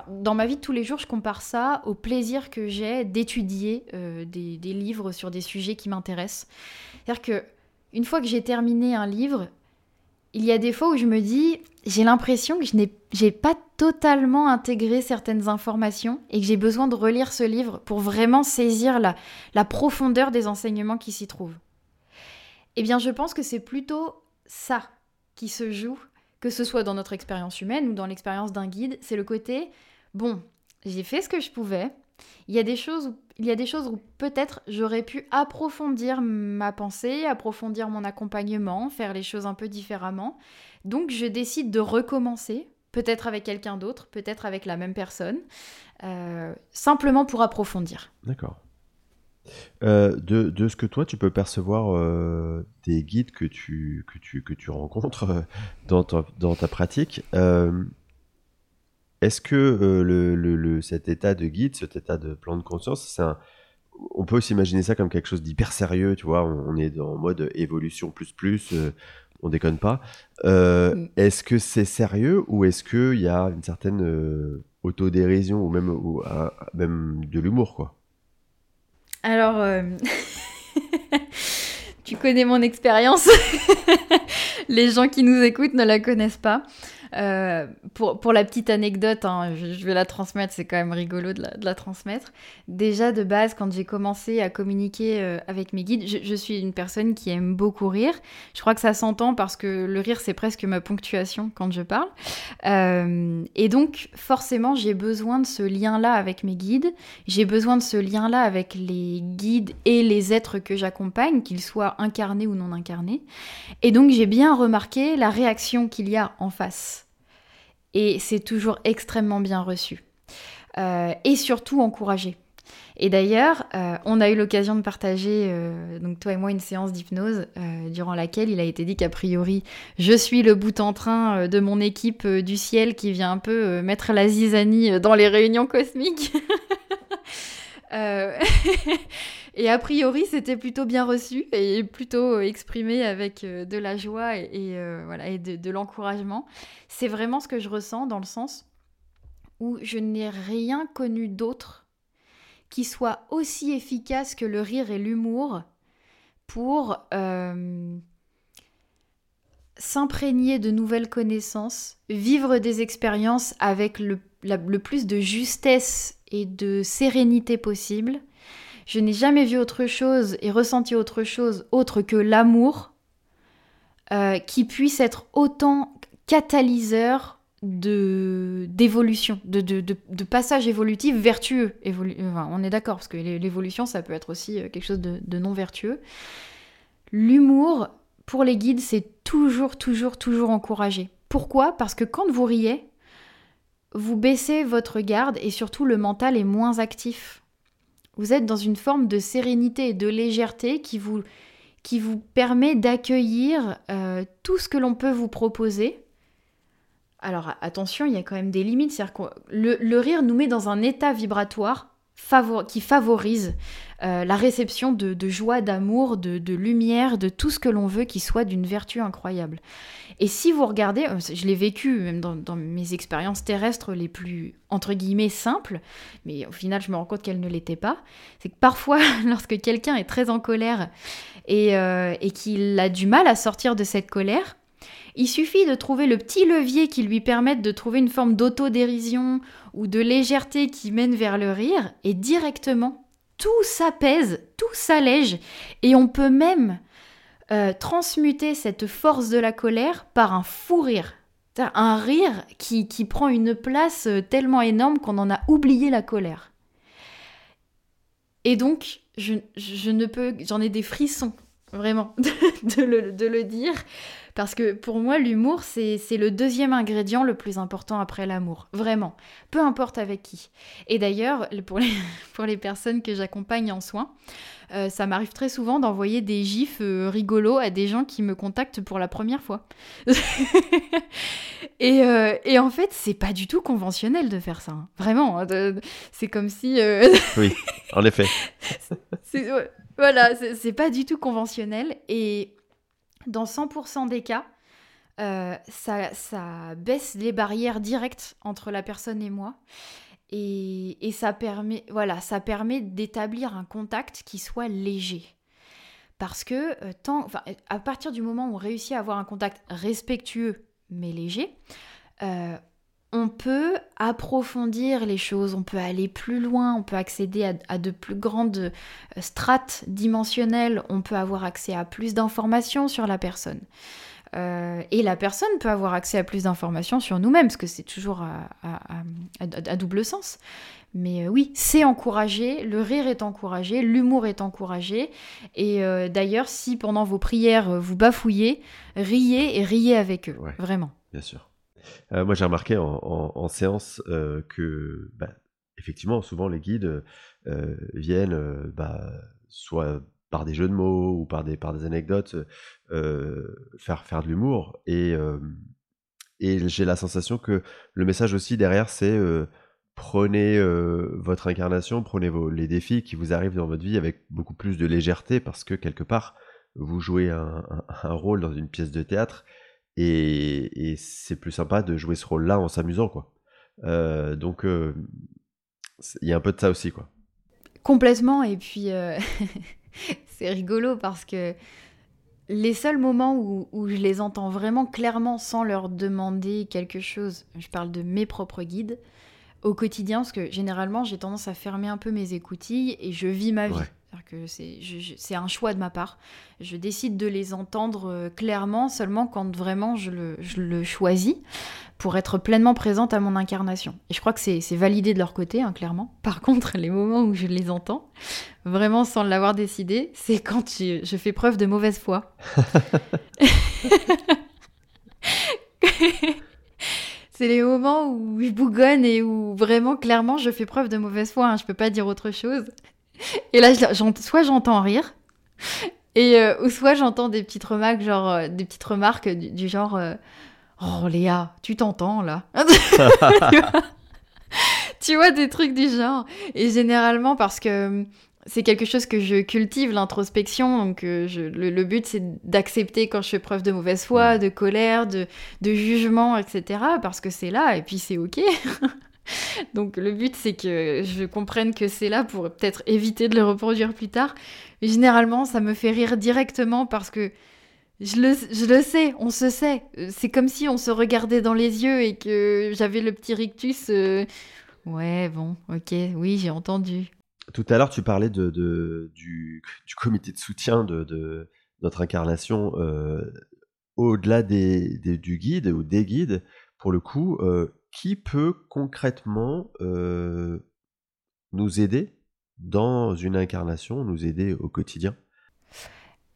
dans ma vie de tous les jours, je compare ça au plaisir que j'ai d'étudier euh, des, des, livres sur des sujets qui m'intéressent. C'est-à-dire que une fois que j'ai terminé un livre, il y a des fois où je me dis, j'ai l'impression que je n'ai pas totalement intégré certaines informations et que j'ai besoin de relire ce livre pour vraiment saisir la, la profondeur des enseignements qui s'y trouvent. Eh bien, je pense que c'est plutôt ça qui se joue, que ce soit dans notre expérience humaine ou dans l'expérience d'un guide, c'est le côté, bon, j'ai fait ce que je pouvais, il y a des choses il y a des choses où peut-être j'aurais pu approfondir ma pensée, approfondir mon accompagnement, faire les choses un peu différemment. Donc je décide de recommencer, peut-être avec quelqu'un d'autre, peut-être avec la même personne, euh, simplement pour approfondir. D'accord. Euh, de, ce que toi tu peux percevoir euh, des guides que tu, que tu, que tu rencontres dans ta, dans ta pratique, est-ce que euh, le, cet état de guide, cet état de plan de conscience, c'est on peut aussi imaginer ça comme quelque chose d'hyper sérieux, tu vois, on, est en mode évolution plus plus, euh, on déconne pas. Euh, mm. Est-ce que c'est sérieux ou est-ce qu'il y a une certaine autodérision ou même, ou, même de l'humour, quoi? Alors, tu connais mon expérience. Les gens qui nous écoutent ne la connaissent pas. Euh, pour, la petite anecdote, hein, je, vais la transmettre, c'est quand même rigolo de la, transmettre. Déjà, de base, quand j'ai commencé à communiquer euh, avec mes guides, je, suis une personne qui aime beaucoup rire. Je crois que ça s'entend parce que le rire, c'est presque ma ponctuation quand je parle. Euh, et donc, forcément, j'ai besoin de ce lien-là avec mes guides. J'ai besoin de ce lien-là avec les guides et les êtres que j'accompagne, qu'ils soient incarnés ou non incarnés. Et donc, j'ai bien remarqué la réaction qu'il y a en face et c'est toujours extrêmement bien reçu. Euh, et surtout encouragé. Et d'ailleurs, euh, on a eu l'occasion de partager, euh, donc toi et moi, une séance d'hypnose durant laquelle il a été dit qu'a priori, je suis le bout en train de mon équipe du ciel qui vient un peu mettre la zizanie dans les réunions cosmiques. et a priori, c'était plutôt bien reçu et plutôt exprimé avec de la joie et, voilà, et de l'encouragement. C'est vraiment ce que je ressens dans le sens où je n'ai rien connu d'autre qui soit aussi efficace que le rire et l'humour pour euh, s'imprégner de nouvelles connaissances, vivre des expériences avec le, plus de justesse et de sérénité possible. Je n'ai jamais vu autre chose et ressenti autre chose autre que l'amour euh, qui puisse être autant catalyseur de d'évolution, de, de, de, passage évolutif vertueux. on est d'accord, parce que l'évolution, ça peut être aussi euh, quelque chose de, non vertueux. L'humour, pour les guides, c'est toujours, toujours, toujours encouragé. Pourquoi? Parce que quand vous riez, vous baissez votre garde et surtout le mental est moins actif. Vous êtes dans une forme de sérénité et de légèreté qui vous, permet d'accueillir euh, tout ce que l'on peut vous proposer alors attention, il y a quand même des limites. Le, rire nous met dans un état vibratoire qui favorise euh, la réception de, joie, d'amour, de, lumière, de tout ce que l'on veut qui soit d'une vertu incroyable. Et si vous regardez, euh, je l'ai vécu même dans, mes expériences terrestres les plus, entre guillemets, simples, mais au final je me rends compte qu'elles ne l'étaient pas, c'est que parfois lorsque quelqu'un est très en colère et, euh, et qu'il a du mal à sortir de cette colère, il suffit de trouver le petit levier qui lui permette de trouver une forme d'autodérision ou de légèreté qui mène vers le rire et directement tout s'apaise, tout s'allège, et on peut même euh, transmuter cette force de la colère par un fou rire. Un rire qui, qui prend une place euh, tellement énorme qu'on en a oublié la colère. Et donc, je, ne peux, j'en ai des frissons, vraiment, de le dire. Parce que pour moi, l'humour, c'est le deuxième ingrédient le plus important après l'amour. Vraiment. Peu importe avec qui. Et d'ailleurs, pour les, pour les personnes que j'accompagne en soins, euh, ça m'arrive très souvent d'envoyer des gifs euh, rigolos à des gens qui me contactent pour la première fois. et, euh, et, en fait, c'est pas du tout conventionnel de faire ça. Hein. Vraiment. Hein, c'est comme si. oui, en effet. voilà, c'est pas du tout conventionnel. Et dans 100% des cas, euh, ça, ça, baisse les barrières directes entre la personne et moi. Et, et ça permet, voilà, ça permet d'établir un contact qui soit léger. Parce que euh, tant, à partir du moment où on réussit à avoir un contact respectueux mais léger, euh, on peut approfondir les choses, on peut aller plus loin, on peut accéder à, de plus grandes euh, strates dimensionnelles, on peut avoir accès à plus d'informations sur la personne. Euh, et la personne peut avoir accès à plus d'informations sur nous-mêmes, parce que c'est toujours à, double sens. Mais euh, oui, c'est encouragé, le rire est encouragé, l'humour est encouragé. Et d'ailleurs, si pendant vos prières vous bafouillez, riez et riez avec eux, vraiment. Bien sûr. Euh, moi, j'ai remarqué en, séance euh, que, bah, effectivement, souvent les guides euh, viennent bah, soit par des jeux de mots ou par des, par des anecdotes faire, faire de l'humour. Et, et j'ai la sensation que le message aussi derrière, c'est prenez votre incarnation, prenez vos, les défis qui vous arrivent dans votre vie avec beaucoup plus de légèreté parce que quelque part, vous jouez un, un rôle dans une pièce de théâtre et, c'est plus sympa de jouer ce rôle-là en s'amusant, quoi. Euh, donc, euh, il y a un peu de ça aussi, quoi. Complètement, et puis euh, c'est rigolo parce que les seuls moments où, où, je les entends vraiment clairement sans leur demander quelque chose, je parle de mes propres guides, au quotidien, parce que généralement j'ai tendance à fermer un peu mes écoutilles et je vis ma vie que c'est un choix de ma part. Je décide de les entendre euh, clairement seulement quand vraiment je le, choisis pour être pleinement présente à mon incarnation. Et je crois que c'est validé de leur côté, hein, clairement. Par contre, les moments où je les entends, vraiment sans l'avoir décidé, c'est quand je, je, fais preuve de mauvaise foi. c'est les moments où je bougonne et où vraiment, clairement, je fais preuve de mauvaise foi. Hein, je peux pas dire autre chose. Et là, soit j'entends rire, et euh, ou soit j'entends des petites remarques, genre euh, des petites remarques du, genre euh, Oh Léa, tu t'entends là? Tu, vois, des trucs du genre. Et généralement, parce que c'est quelque chose que je cultive, l'introspection. Donc, le, but, c'est d'accepter quand je fais preuve de mauvaise foi, de colère, de, de jugement, etc. Parce que c'est là, et puis c'est OK. Donc le but c'est que je comprenne que c'est là pour peut-être éviter de le reproduire plus tard. Mais généralement ça me fait rire directement parce que je le, je le sais, on se sait. C'est comme si on se regardait dans les yeux et que j'avais le petit rictus. Euh, ouais, bon, ok, oui, j'ai entendu. Tout à l'heure, tu parlais de, du, comité de soutien de, notre incarnation euh, au-delà des, du guide ou des guides. Pour le coup, euh, qui peut concrètement euh, nous aider dans une incarnation, nous aider au quotidien?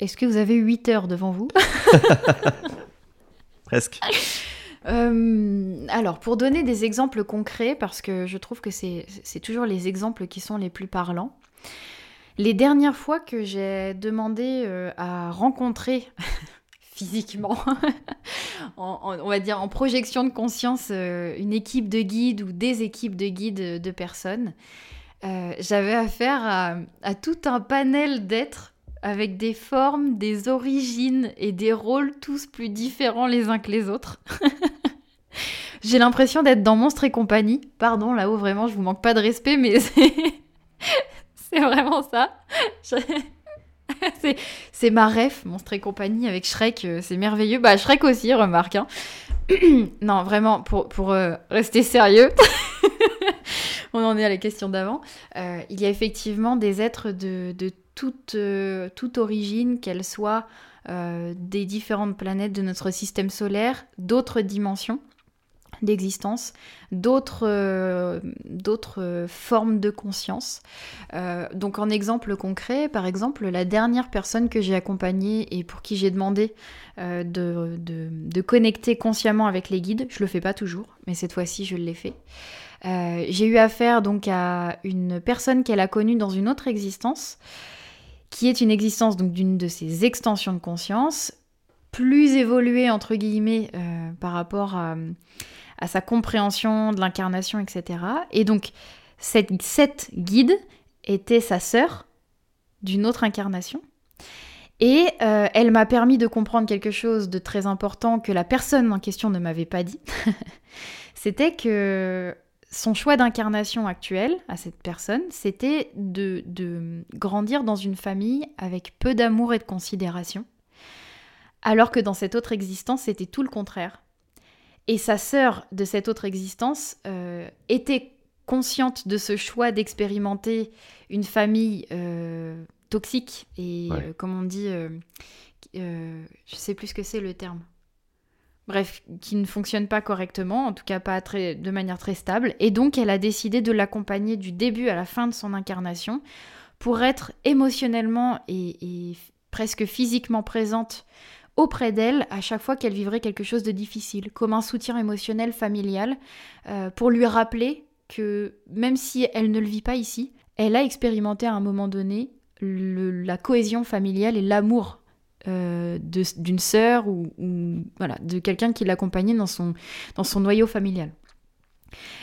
Est-ce que vous avez 8 heures devant vous? Presque. Euh, alors, pour donner des exemples concrets, parce que je trouve que c'est toujours les exemples qui sont les plus parlants, les dernières fois que j'ai demandé euh, à rencontrer physiquement, on va dire en projection de conscience, euh, une équipe de guides ou des équipes de guides de personnes. Euh, j'avais affaire à, tout un panel d'êtres avec des formes, des origines et des rôles tous plus différents les uns que les autres. J'ai l'impression d'être dans Monstre et compagnie. Pardon, là-haut, vraiment, je vous manque pas de respect, mais c'est vraiment ça. c'est ma ref, Monstre et compagnie avec Shrek, euh, c'est merveilleux. Bah, Shrek aussi, remarque. Hein. non, vraiment, pour, pour euh, rester sérieux. on en est à la question d'avant. Euh, il y a effectivement des êtres de, toute, euh, toute, origine, qu'elles soient des différentes planètes de notre système solaire, d'autres dimensions d'existence, d'autres d'autres formes de conscience. donc en exemple concret, par exemple, la dernière personne que j'ai accompagnée et pour qui j'ai demandé de, de, de, connecter consciemment avec les guides, je le fais pas toujours, mais cette fois-ci je l'ai fait. Euh, j'ai eu affaire donc à une personne qu'elle a connue dans une autre existence, qui est une existence donc d'une de ses extensions de conscience, plus évoluée entre guillemets euh, par rapport à, sa compréhension de l'incarnation, etc. Et donc cette, cette guide était sa sœur d'une autre incarnation. Et euh, elle m'a permis de comprendre quelque chose de très important que la personne en question ne m'avait pas dit. C'était que son choix d'incarnation actuel à cette personne, c'était de, grandir dans une famille avec peu d'amour et de considération, alors que dans cette autre existence, c'était tout le contraire. Et sa sœur de cette autre existence euh, était consciente de ce choix d'expérimenter une famille euh, toxique et, euh, comme on dit, je sais plus ce que c'est le terme. Bref, qui ne fonctionne pas correctement, en tout cas pas très, de manière très stable, et donc elle a décidé de l'accompagner du début à la fin de son incarnation pour être émotionnellement et, presque physiquement présente auprès d'elle à chaque fois qu'elle vivrait quelque chose de difficile, comme un soutien émotionnel familial, euh, pour lui rappeler que même si elle ne le vit pas ici, elle a expérimenté à un moment donné la cohésion familiale et l'amour euh, d'une sœur ou, voilà, de quelqu'un qui l'accompagnait dans son, dans son noyau familial.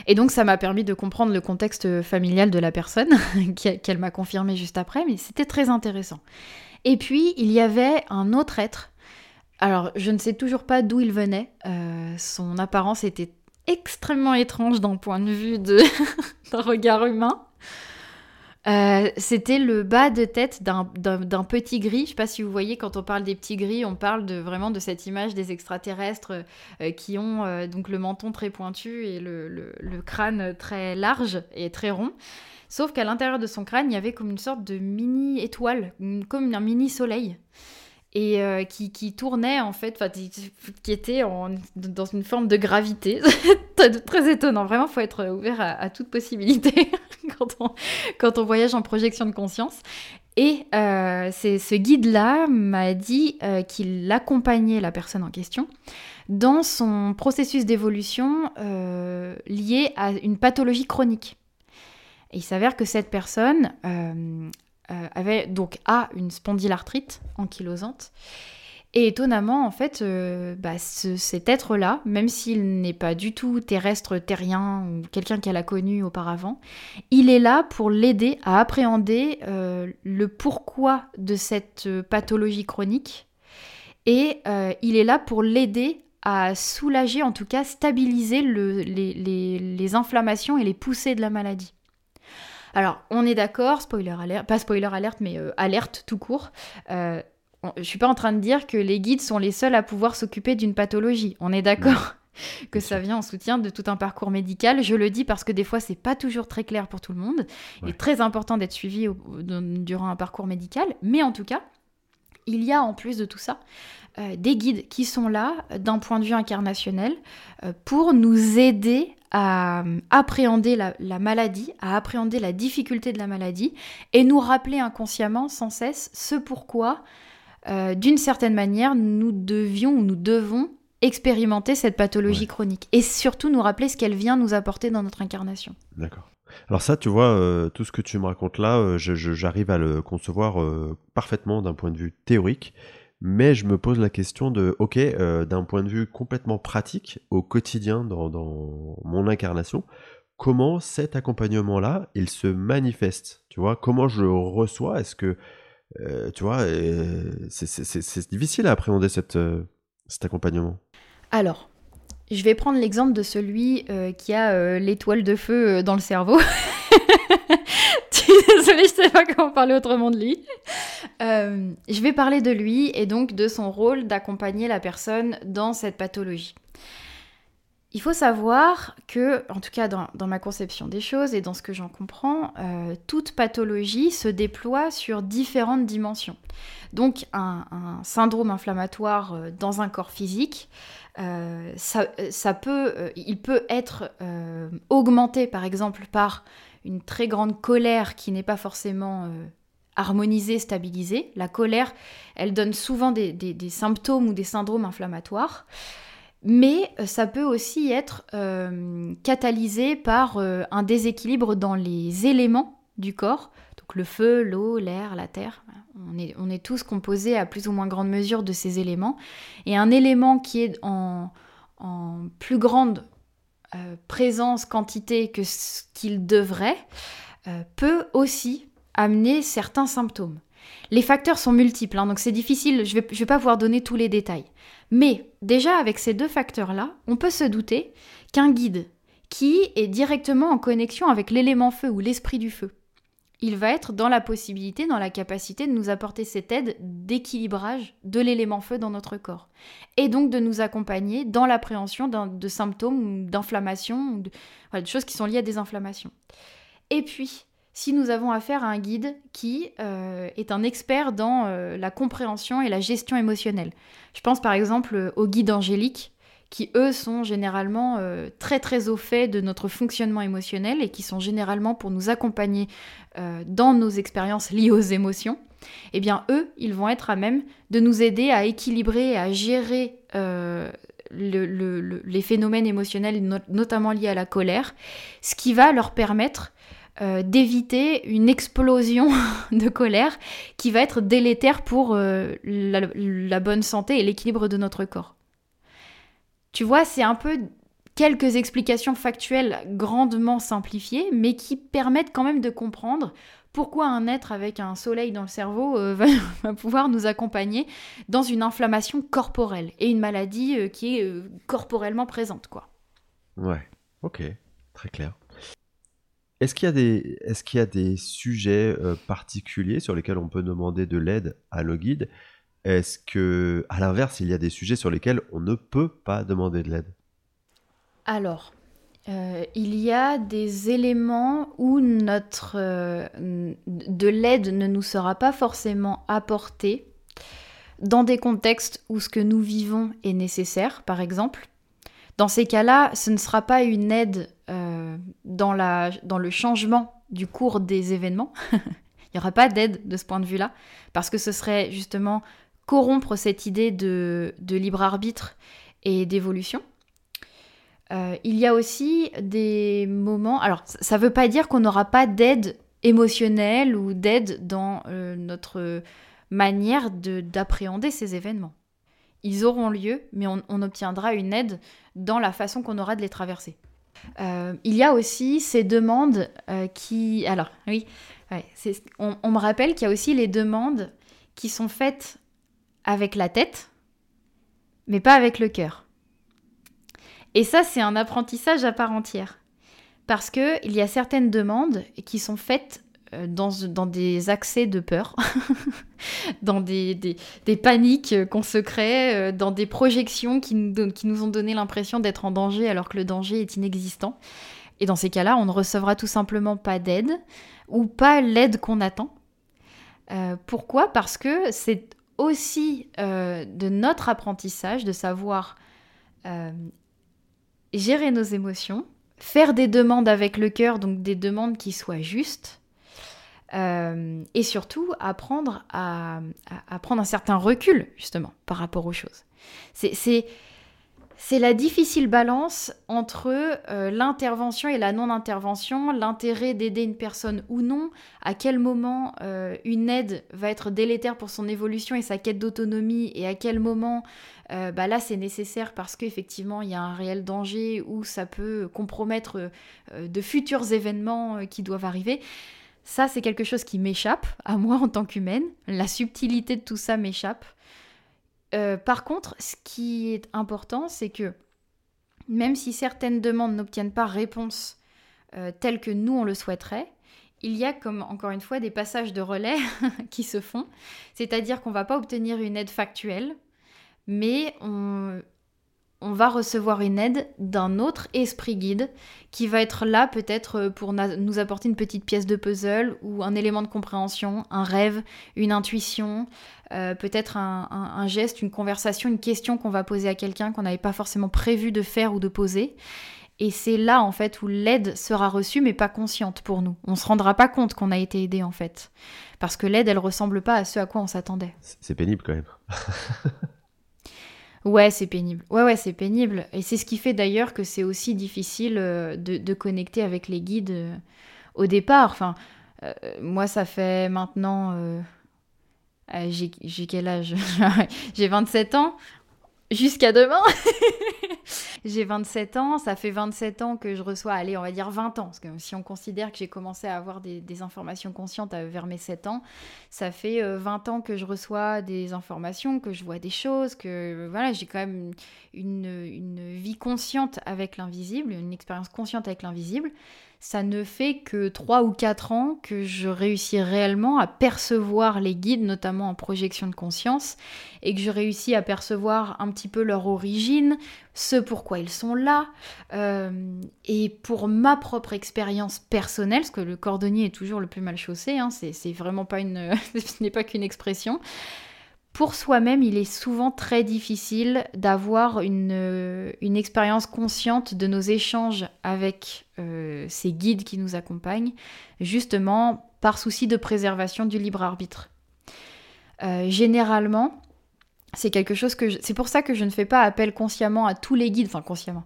Et donc ça m'a permis de comprendre le contexte familial de la personne, qu'elle m'a confirmé juste après, mais c'était très intéressant. Et puis il y avait un autre être. Alors je ne sais toujours pas d'où il venait. Euh, son apparence était extrêmement étrange d'un point de vue d'un regard humain. Euh, c'était le bas de tête d'un petit gris. Je sais pas si vous voyez, quand on parle des petits gris, on parle de, vraiment de cette image des extraterrestres euh, qui ont donc le menton très pointu et le, le, crâne très large et très rond. Sauf qu'à l'intérieur de son crâne, il y avait comme une sorte de mini étoile, comme un mini soleil et euh, qui, tournait en fait, qui était dans une forme de gravité. très étonnant, vraiment, il faut être ouvert à, toute possibilité quand, on, voyage en projection de conscience. Et euh, ce guide-là m'a dit euh, qu'il accompagnait la personne en question dans son processus d'évolution lié à une pathologie chronique. Et il s'avère que cette personne euh, avait donc a une spondylarthrite ankylosante. Et étonnamment, en fait, euh, bah, cet être-là, même s'il n'est pas du tout terrestre, terrien ou quelqu'un qu'elle a connu auparavant, il est là pour l'aider à appréhender euh, le pourquoi de cette pathologie chronique. Et il est là pour l'aider à soulager, en tout cas stabiliser les inflammations et les poussées de la maladie. Alors, on est d'accord, spoiler alerte, pas spoiler alerte, mais euh, alerte tout court. Euh, je suis pas en train de dire que les guides sont les seuls à pouvoir s'occuper d'une pathologie. On est d'accord que ça vient en soutien de tout un parcours médical. Je le dis parce que des fois, c'est pas toujours très clair pour tout le monde. Il est très important d'être suivi durant un parcours médical. Mais en tout cas, il y a en plus de tout ça euh, des guides qui sont là d'un point de vue incarnationnel pour nous aider à euh, appréhender la, maladie, à appréhender la difficulté de la maladie et nous rappeler inconsciemment sans cesse ce pourquoi, euh, d'une certaine manière, nous devions ou nous devons expérimenter cette pathologie chronique et surtout nous rappeler ce qu'elle vient nous apporter dans notre incarnation. D'accord. Alors ça, tu vois, euh, tout ce que tu me racontes là, j'arrive à le concevoir parfaitement d'un point de vue théorique mais je me pose la question de, ok, euh, d'un point de vue complètement pratique, au quotidien, dans, mon incarnation, comment cet accompagnement-là, il se manifeste Tu vois, comment je le reçois? Est-ce que, euh, tu vois, euh, c'est difficile à appréhender cet accompagnement. Alors, je vais prendre l'exemple de celui qui a l'étoile de feu dans le cerveau. Désolée, je sais pas comment parler autrement de lui. Euh, je vais parler de lui et donc de son rôle d'accompagner la personne dans cette pathologie. Il faut savoir que, en tout cas dans, ma conception des choses et dans ce que j'en comprends, euh, toute pathologie se déploie sur différentes dimensions. Donc un, syndrome inflammatoire euh, dans un corps physique, ça, peut, il peut être augmenté par exemple par une très grande colère qui n'est pas forcément harmonisée, stabilisée. La colère, elle donne souvent des symptômes ou des syndromes inflammatoires mais euh, ça peut aussi être euh, catalysé par euh, un déséquilibre dans les éléments du corps, donc le feu, l'eau, l'air, la terre. On est, tous composés à plus ou moins grande mesure de ces éléments. Et un élément qui est en plus grande présence, quantité que ce qu'il devrait, peut aussi amener certains symptômes. Les facteurs sont multiples, hein, donc c'est difficile, je ne vais, vais, pas pouvoir donner tous les détails. Mais déjà avec ces deux facteurs-là, on peut se douter qu'un guide qui est directement en connexion avec l'élément feu ou l'esprit du feu, il va être dans la possibilité, dans la capacité de nous apporter cette aide d'équilibrage de l'élément feu dans notre corps. Et donc de nous accompagner dans l'appréhension de symptômes, d'inflammation, de, de choses qui sont liées à des inflammations. Et puis, si nous avons affaire à un guide qui euh, est un expert dans euh, la compréhension et la gestion émotionnelle. Je pense par exemple euh, aux guides angéliques qui eux sont généralement très très au fait de notre fonctionnement émotionnel et qui sont généralement pour nous accompagner dans nos expériences liées aux émotions. Eh bien eux, ils vont être à même de nous aider à équilibrer et à gérer les phénomènes émotionnels, notamment liés à la colère, ce qui va leur permettre euh, d'éviter une explosion de colère qui va être délétère pour euh, la, bonne santé et l'équilibre de notre corps. Tu vois, c'est un peu quelques explications factuelles grandement simplifiées, mais qui permettent quand même de comprendre pourquoi un être avec un soleil dans le cerveau euh, va, pouvoir nous accompagner dans une inflammation corporelle et une maladie qui est corporellement présente, quoi. Ouais, ok, très clair. Est-ce qu'il y a des, sujets euh, particuliers sur lesquels on peut demander de l'aide à nos Est-ce que, à l'inverse, il y a des sujets sur lesquels on ne peut pas demander de l'aide? Alors, euh, il y a des éléments où notre, euh, de l'aide ne nous sera pas forcément apportée dans des contextes où ce que nous vivons est nécessaire, par exemple. Dans ces cas-là, ce ne sera pas une aide euh, dans, la, dans le changement du cours des événements. Il n'y aura pas d'aide de ce point de vue-là, parce que ce serait justement corrompre cette idée de, libre arbitre et d'évolution. Euh, il y a aussi des moments... Alors, ça ne veut pas dire qu'on n'aura pas d'aide émotionnelle ou d'aide dans euh, notre manière d'appréhender ces événements ils auront lieu, mais on, obtiendra une aide dans la façon qu'on aura de les traverser. Euh, il y a aussi ces demandes qui... Alors, oui, on, me rappelle qu'il y a aussi les demandes qui sont faites avec la tête, mais pas avec le cœur. Et ça, c'est un apprentissage à part entière. Parce qu'il y a certaines demandes qui sont faites euh, dans, dans, des accès de peur, dans des, des, paniques qu'on se crée, euh, dans des projections qui nous, qui nous ont donné l'impression d'être en danger alors que le danger est inexistant. Et dans ces cas-là, on ne recevra tout simplement pas d'aide ou pas l'aide qu'on attend. Euh, pourquoi? Parce que c'est aussi de notre apprentissage de savoir gérer nos émotions, faire des demandes avec le cœur, donc des demandes qui soient justes, euh, et surtout apprendre à, prendre un certain recul justement par rapport aux choses. C'est la difficile balance entre euh, l'intervention et la non-intervention, l'intérêt d'aider une personne ou non, à quel moment euh, une aide va être délétère pour son évolution et sa quête d'autonomie, et à quel moment bah là c'est nécessaire parce qu'effectivement il y a un réel danger ou ça peut compromettre de futurs événements qui doivent arriver. Ça, c'est quelque chose qui m'échappe à moi en tant qu'humaine. La subtilité de tout ça m'échappe. Euh, par contre, ce qui est important, c'est que même si certaines demandes n'obtiennent pas réponse euh, telle que nous on le souhaiterait, il y a comme encore une fois des passages de relais qui se font. C'est-à-dire qu'on ne va pas obtenir une aide factuelle, mais on, va va recevoir une aide d'un autre esprit guide qui va être là peut-être pour nous apporter une petite pièce de puzzle ou un élément de compréhension, un rêve, une intuition, euh, peut-être un, geste, une conversation, une question qu'on va poser à quelqu'un qu'on n'avait pas forcément prévu de faire ou de poser. Et c'est là, en fait, où l'aide sera reçue, mais pas consciente pour nous. On ne se rendra pas compte qu'on a été aidé, en fait. Parce que l'aide, elle ressemble pas à ce à quoi on s'attendait. C'est pénible, quand même. ouais, c'est pénible. Ouais, ouais, c'est pénible. Et c'est ce qui fait d'ailleurs que c'est aussi difficile euh, de, connecter avec les guides euh, au départ. Enfin, euh, moi, ça fait maintenant... j'ai quel âge? J'ai 27 ans jusqu'à demain. j'ai 27 ans, ça fait 27 ans que je reçois, allez, on va dire 20 ans, parce que si on considère que j'ai commencé à avoir des, informations conscientes vers mes 7 ans, ça fait 20 euh, ans que je reçois des informations, que je vois des choses, que voilà, j'ai quand même une, une vie consciente avec l'invisible, une expérience consciente avec l'invisible ça ne fait que 3 ou 4 ans que je réussis réellement à percevoir les guides, notamment en projection de conscience, et que je réussis à percevoir un petit peu leur origine, ce pourquoi ils sont là. Euh, et pour ma propre expérience personnelle, parce que le cordonnier est toujours le plus mal chaussé, hein, c'est vraiment pas une. ce n'est pas qu'une expression pour soi-même, il est souvent très difficile d'avoir une, euh, expérience consciente de nos échanges avec euh, ces guides qui nous accompagnent, justement par souci de préservation du libre arbitre. Euh, généralement, c'est quelque chose que c'est pour ça que je ne fais pas appel consciemment à tous les guides, enfin consciemment.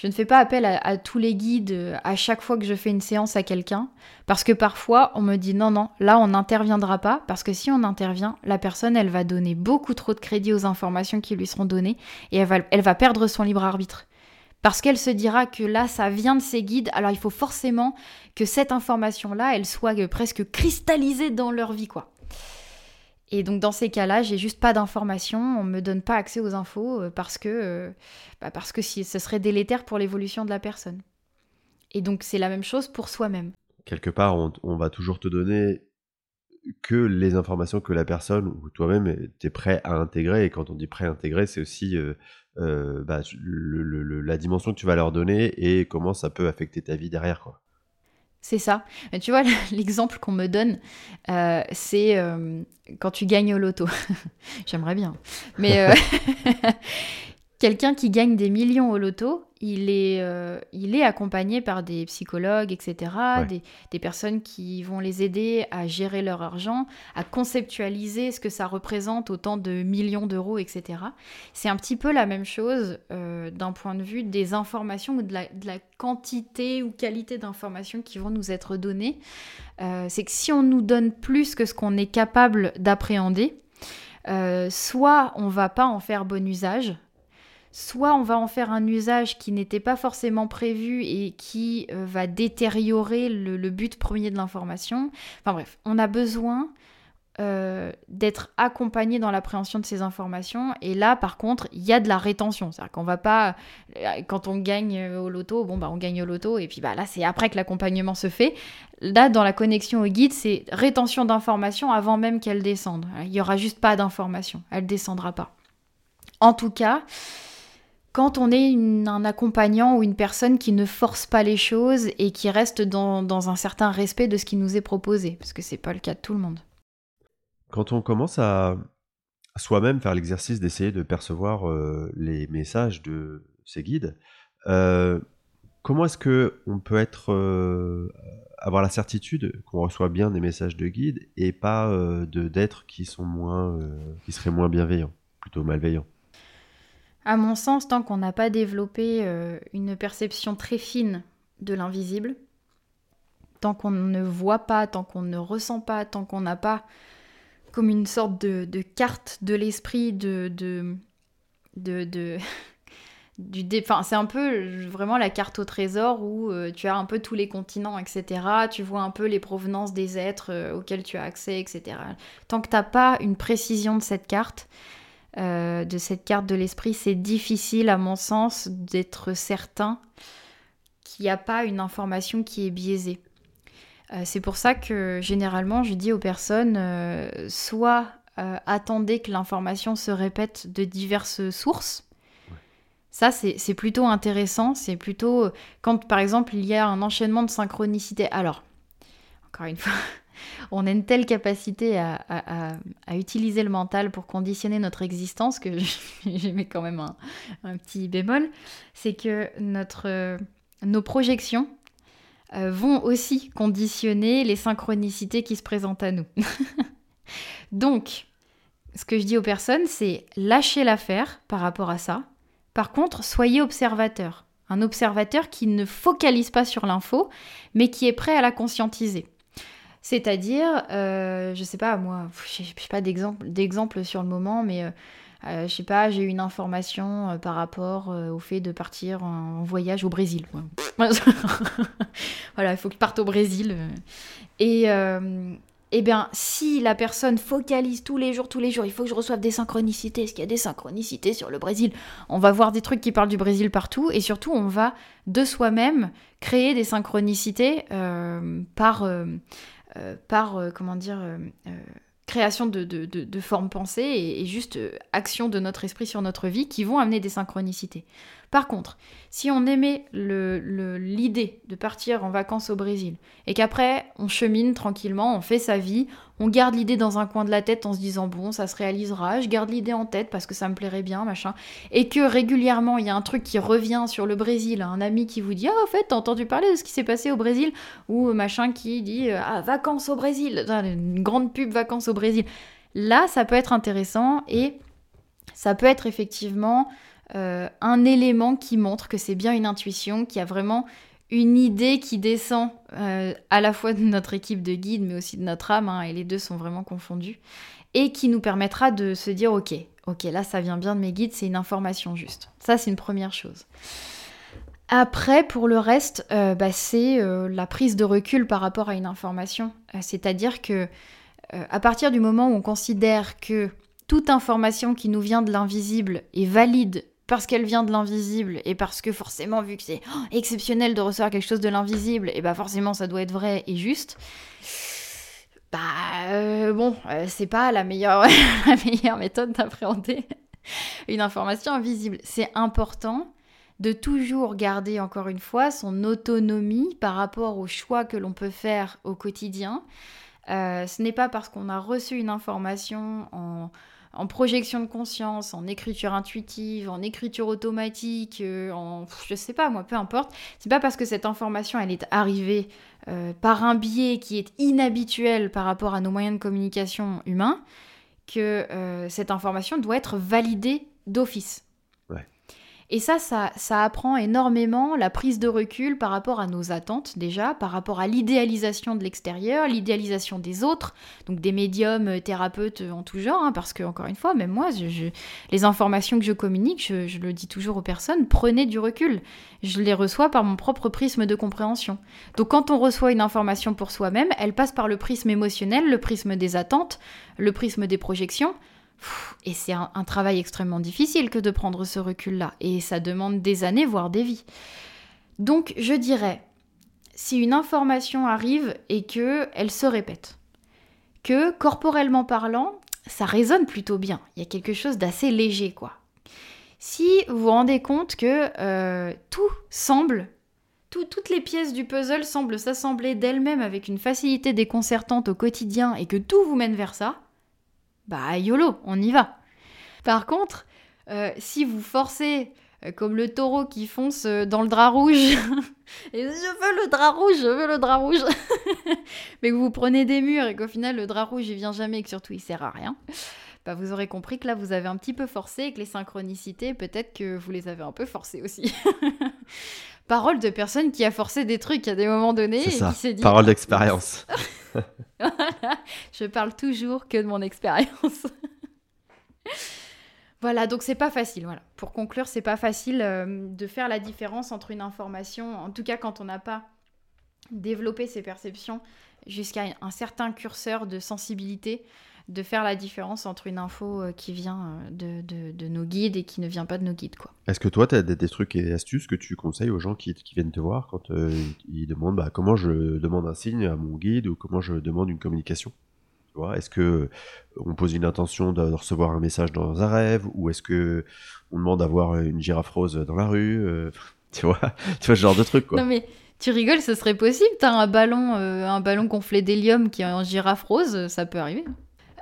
Je ne fais pas appel à, tous les guides euh, à chaque fois que je fais une séance à quelqu'un, parce que parfois on me dit non, non, là on n'interviendra pas, parce que si on intervient, la personne elle va donner beaucoup trop de crédit aux informations qui lui seront données, et elle va, elle va perdre son libre arbitre. Parce qu'elle se dira que là, ça vient de ses guides, alors il faut forcément que cette information-là, elle soit presque cristallisée dans leur vie, quoi. Et donc dans ces cas-là, j'ai juste pas d'informations, on me donne pas accès aux infos euh, parce que euh, bah, parce que si, ce serait délétère pour l'évolution de la personne. Et donc c'est la même chose pour soi-même. Quelque part, on, va toujours te donner que les informations que la personne ou toi-même es prêt à intégrer. Et quand on dit prêt à intégrer, c'est aussi euh, bah, la dimension que tu vas leur donner et comment ça peut affecter ta vie derrière. Quoi. C'est ça. Mais tu vois, l'exemple qu'on me donne, euh, c'est euh, quand tu gagnes au loto. J'aimerais bien. Mais euh, quelqu'un qui gagne des millions au loto, il est, euh, il est accompagné par des psychologues, etc., des, personnes qui vont les aider à gérer leur argent, à conceptualiser ce que ça représente autant de millions d'euros, etc. C'est un petit peu la même chose euh, d'un point de vue des informations ou de la, quantité ou qualité d'informations qui vont nous être données. Euh, c'est que si on nous donne plus que ce qu'on est capable d'appréhender, soit on va pas en faire bon usage, soit on va en faire un usage qui n'était pas forcément prévu et qui euh, va détériorer le, but premier de l'information. Enfin bref, on a besoin euh, d'être accompagné dans l'appréhension de ces informations. Et là, par contre, il y a de la rétention. C'est-à-dire qu'on va pas, euh, quand on gagne au loto, bon bah on gagne au loto, et puis bah là c'est après que l'accompagnement se fait. Là, dans la connexion au guide, c'est rétention d'informations avant même qu'elle descende. Il y aura juste pas d'informations, elle descendra pas. En tout cas, quand on est un accompagnant ou une personne qui ne force pas les choses et qui reste dans, un certain respect de ce qui nous est proposé, parce que c'est pas le cas de tout le monde. Quand on commence à, soi-même faire l'exercice d'essayer de percevoir euh, les messages de ces guides, euh, comment est-ce que on peut être euh, avoir la certitude qu'on reçoit bien des messages de guides et pas de d'êtres qui sont moins qui seraient moins bienveillants, plutôt malveillants? À mon sens, tant qu'on n'a pas développé euh, une perception très fine de l'invisible, tant qu'on ne voit pas, tant qu'on ne ressent pas, tant qu'on n'a pas comme une sorte de, carte de l'esprit de, de, de, du c'est un peu vraiment la carte au trésor où euh, tu as un peu tous les continents, etc. Tu vois un peu les provenances des êtres euh, auxquels tu as accès, etc. Tant que tu n'as pas une précision de cette carte, euh, de cette carte de l'esprit, c'est difficile à mon sens d'être certain qu'il n'y a pas une information qui est biaisée. Euh, c'est pour ça que généralement je dis aux personnes euh, soit attendez que l'information se répète de diverses sources. Ça, c'est plutôt intéressant. C'est plutôt quand, par exemple, il y a un enchaînement de synchronicité. Alors, encore une fois, on a une telle capacité à, utiliser le mental pour conditionner notre existence que j'ai mis quand même un, petit bémol. C'est que notre, nos projections euh, vont aussi conditionner les synchronicités qui se présentent à nous. Donc, ce que je dis aux personnes, c'est lâcher l'affaire par rapport à ça. Par contre, soyez observateur. Un observateur qui ne focalise pas sur l'info, mais qui est prêt à la conscientiser. C'est-à-dire, euh, je sais pas, moi, je n'ai pas d'exemple sur le moment, mais euh, euh, je sais pas, j'ai eu une information euh, par rapport au fait de partir en, voyage au Brésil. voilà, il faut que je parte au Brésil. Et, eh bien, si la personne focalise tous les jours, tous les jours, il faut que je reçoive des synchronicités, est-ce qu'il y a des synchronicités sur le Brésil? On va voir des trucs qui parlent du Brésil partout, et surtout, on va de soi-même créer des synchronicités par par, euh, comment dire, euh, création de, de, formes pensées et, juste action de notre esprit sur notre vie qui vont amener des synchronicités. Par contre, si on aimait l'idée de partir en vacances au Brésil et qu'après on chemine tranquillement, on fait sa vie, on garde l'idée dans un coin de la tête en se disant bon ça se réalisera, je garde l'idée en tête parce que ça me plairait bien, machin, et que régulièrement il y a un truc qui revient sur le Brésil, un ami qui vous dit ah en fait t'as entendu parler de ce qui s'est passé au Brésil? Ou machin qui dit ah vacances au Brésil, une grande pub vacances au Brésil. Là ça peut être intéressant et ça peut être effectivement euh, un élément qui montre que c'est bien une intuition, qu'il y a vraiment une idée qui descend euh, à la fois de notre équipe de guide, mais aussi de notre âme, hein, et les deux sont vraiment confondus, et qui nous permettra de se dire, ok, ok, là ça vient bien de mes guides, c'est une information juste. Ça, c'est une première chose. Après, pour le reste, euh, bah, c'est la prise de recul par rapport à une information. C'est-à-dire que à partir du moment où on considère que toute information qui nous vient de l'invisible est valide parce qu'elle vient de l'invisible et parce que forcément, vu que c'est oh, exceptionnel de recevoir quelque chose de l'invisible, et bah forcément ça doit être vrai et juste. Bah euh, bon, euh, c'est pas la meilleure, la meilleure méthode d'appréhender une information invisible. C'est important de toujours garder encore une fois son autonomie par rapport aux choix que l'on peut faire au quotidien. Euh, ce n'est pas parce qu'on a reçu une information en en projection de conscience, en écriture intuitive, en écriture automatique, euh, en je sais pas moi, peu importe. C'est pas parce que cette information elle est arrivée euh, par un biais qui est inhabituel par rapport à nos moyens de communication humains que euh, cette information doit être validée d'office. Et ça, ça, apprend énormément la prise de recul par rapport à nos attentes déjà, par rapport à l'idéalisation de l'extérieur, l'idéalisation des autres, donc des médiums, euh, thérapeutes en tout genre, hein, parce que encore une fois, même moi, les informations que je communique, je, le dis toujours aux personnes, prenez du recul. Je les reçois par mon propre prisme de compréhension. Donc quand on reçoit une information pour soi-même, elle passe par le prisme émotionnel, le prisme des attentes, le prisme des projections. Et c'est un, travail extrêmement difficile que de prendre ce recul-là. Et ça demande des années, voire des vies. Donc je dirais, si une information arrive et que elle se répète, que corporellement parlant, ça résonne plutôt bien. Il y a quelque chose d'assez léger, quoi. Si vous vous rendez compte que euh, tout semble, toutes les pièces du puzzle semblent s'assembler d'elles-mêmes avec une facilité déconcertante au quotidien et que tout vous mène vers ça, bah YOLO, on y va. Par contre, euh, si vous forcez euh, comme le taureau qui fonce euh, dans le drap rouge, et je veux le drap rouge, je veux le drap rouge, mais que vous prenez des murs et qu'au final le drap rouge il vient jamais et que surtout il sert à rien, bah vous aurez compris que là vous avez un petit peu forcé et que les synchronicités, peut-être que vous les avez un peu forcées aussi. Parole de personne qui a forcé des trucs à des moments donnés et qui s'est dit. Parole d'expérience. Je parle toujours que de mon expérience. voilà, donc c'est pas facile. Voilà. Pour conclure, c'est pas facile euh, de faire la différence entre une information, en tout cas quand on n'a pas développé ses perceptions jusqu'à un certain curseur de sensibilité, de faire la différence entre une info euh, qui vient euh, de, nos guides et qui ne vient pas de nos guides. quoi. Est-ce que toi, tu as des, trucs et astuces que tu conseilles aux gens qui, viennent te voir quand euh, ils demandent bah, comment je demande un signe à mon guide ou comment je demande une communication? Est-ce que on pose une intention de recevoir un message dans un rêve ou est-ce que on demande d'avoir une girafe rose dans la rue Tu vois, tu vois ce genre de truc quoi. Non mais tu rigoles, ce serait possible. T'as un ballon, un ballon gonflé d'hélium qui est en girafe rose, ça peut arriver.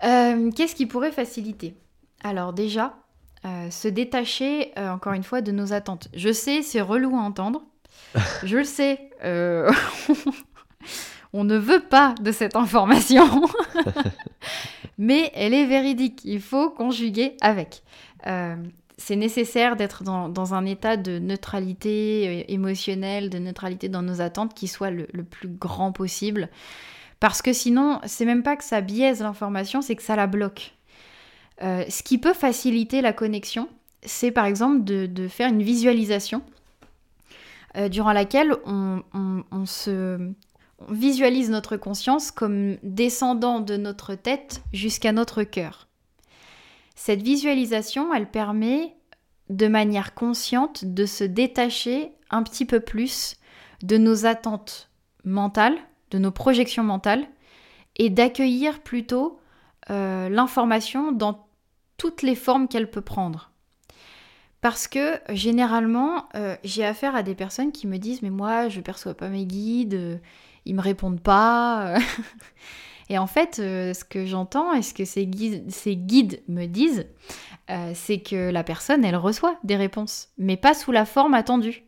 Qu'est-ce qui pourrait faciliter? Alors déjà, se détacher encore une fois de nos attentes. Je sais, c'est relou à entendre. Je le sais. on ne veut pas de cette information, mais elle est véridique. Il faut conjuguer avec. Euh, c'est nécessaire d'être dans, un état de neutralité euh, émotionnelle, de neutralité dans nos attentes qui soit le, plus grand possible. Parce que sinon, c'est même pas que ça biaise l'information, c'est que ça la bloque. Euh, ce qui peut faciliter la connexion, c'est par exemple de, faire une visualisation durant laquelle on, se, on visualise notre conscience comme descendant de notre tête jusqu'à notre cœur. Cette visualisation, elle permet de manière consciente de se détacher un petit peu plus de nos attentes mentales, de nos projections mentales, et d'accueillir plutôt euh, l'information dans toutes les formes qu'elle peut prendre. Parce que généralement, euh, j'ai affaire à des personnes qui me disent Mais moi, je ne perçois pas mes guides, ils me répondent pas. et en fait, euh, ce que j'entends et ce que ces guides, ces guides me disent, euh, c'est que la personne, elle reçoit des réponses, mais pas sous la forme attendue.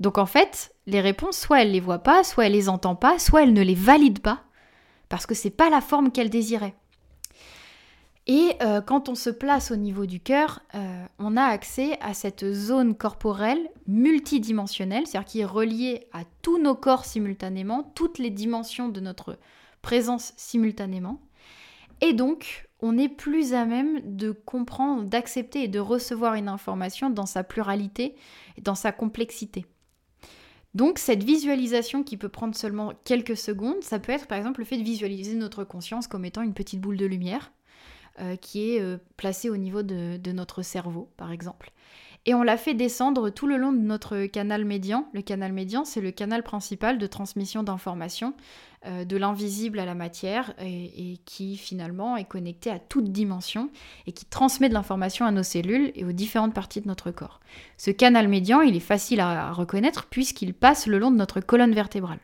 Donc en fait, les réponses, soit elle les voit pas, soit elle les entend pas, soit elle ne les valide pas, parce que c'est pas la forme qu'elle désirait. Et euh, quand on se place au niveau du cœur, euh, on a accès à cette zone corporelle multidimensionnelle, c'est-à-dire qui est reliée à tous nos corps simultanément, toutes les dimensions de notre présence simultanément. Et donc, on est plus à même de comprendre, d'accepter et de recevoir une information dans sa pluralité dans sa complexité. Donc cette visualisation qui peut prendre seulement quelques secondes, ça peut être par exemple le fait de visualiser notre conscience comme étant une petite boule de lumière euh, qui est euh, placé au niveau de, notre cerveau, par exemple. Et on l'a fait descendre tout le long de notre canal médian. Le canal médian, c'est le canal principal de transmission d'informations euh, de l'invisible à la matière et, qui finalement est connecté à toute dimension et qui transmet de l'information à nos cellules et aux différentes parties de notre corps. Ce canal médian, il est facile à reconnaître puisqu'il passe le long de notre colonne vertébrale.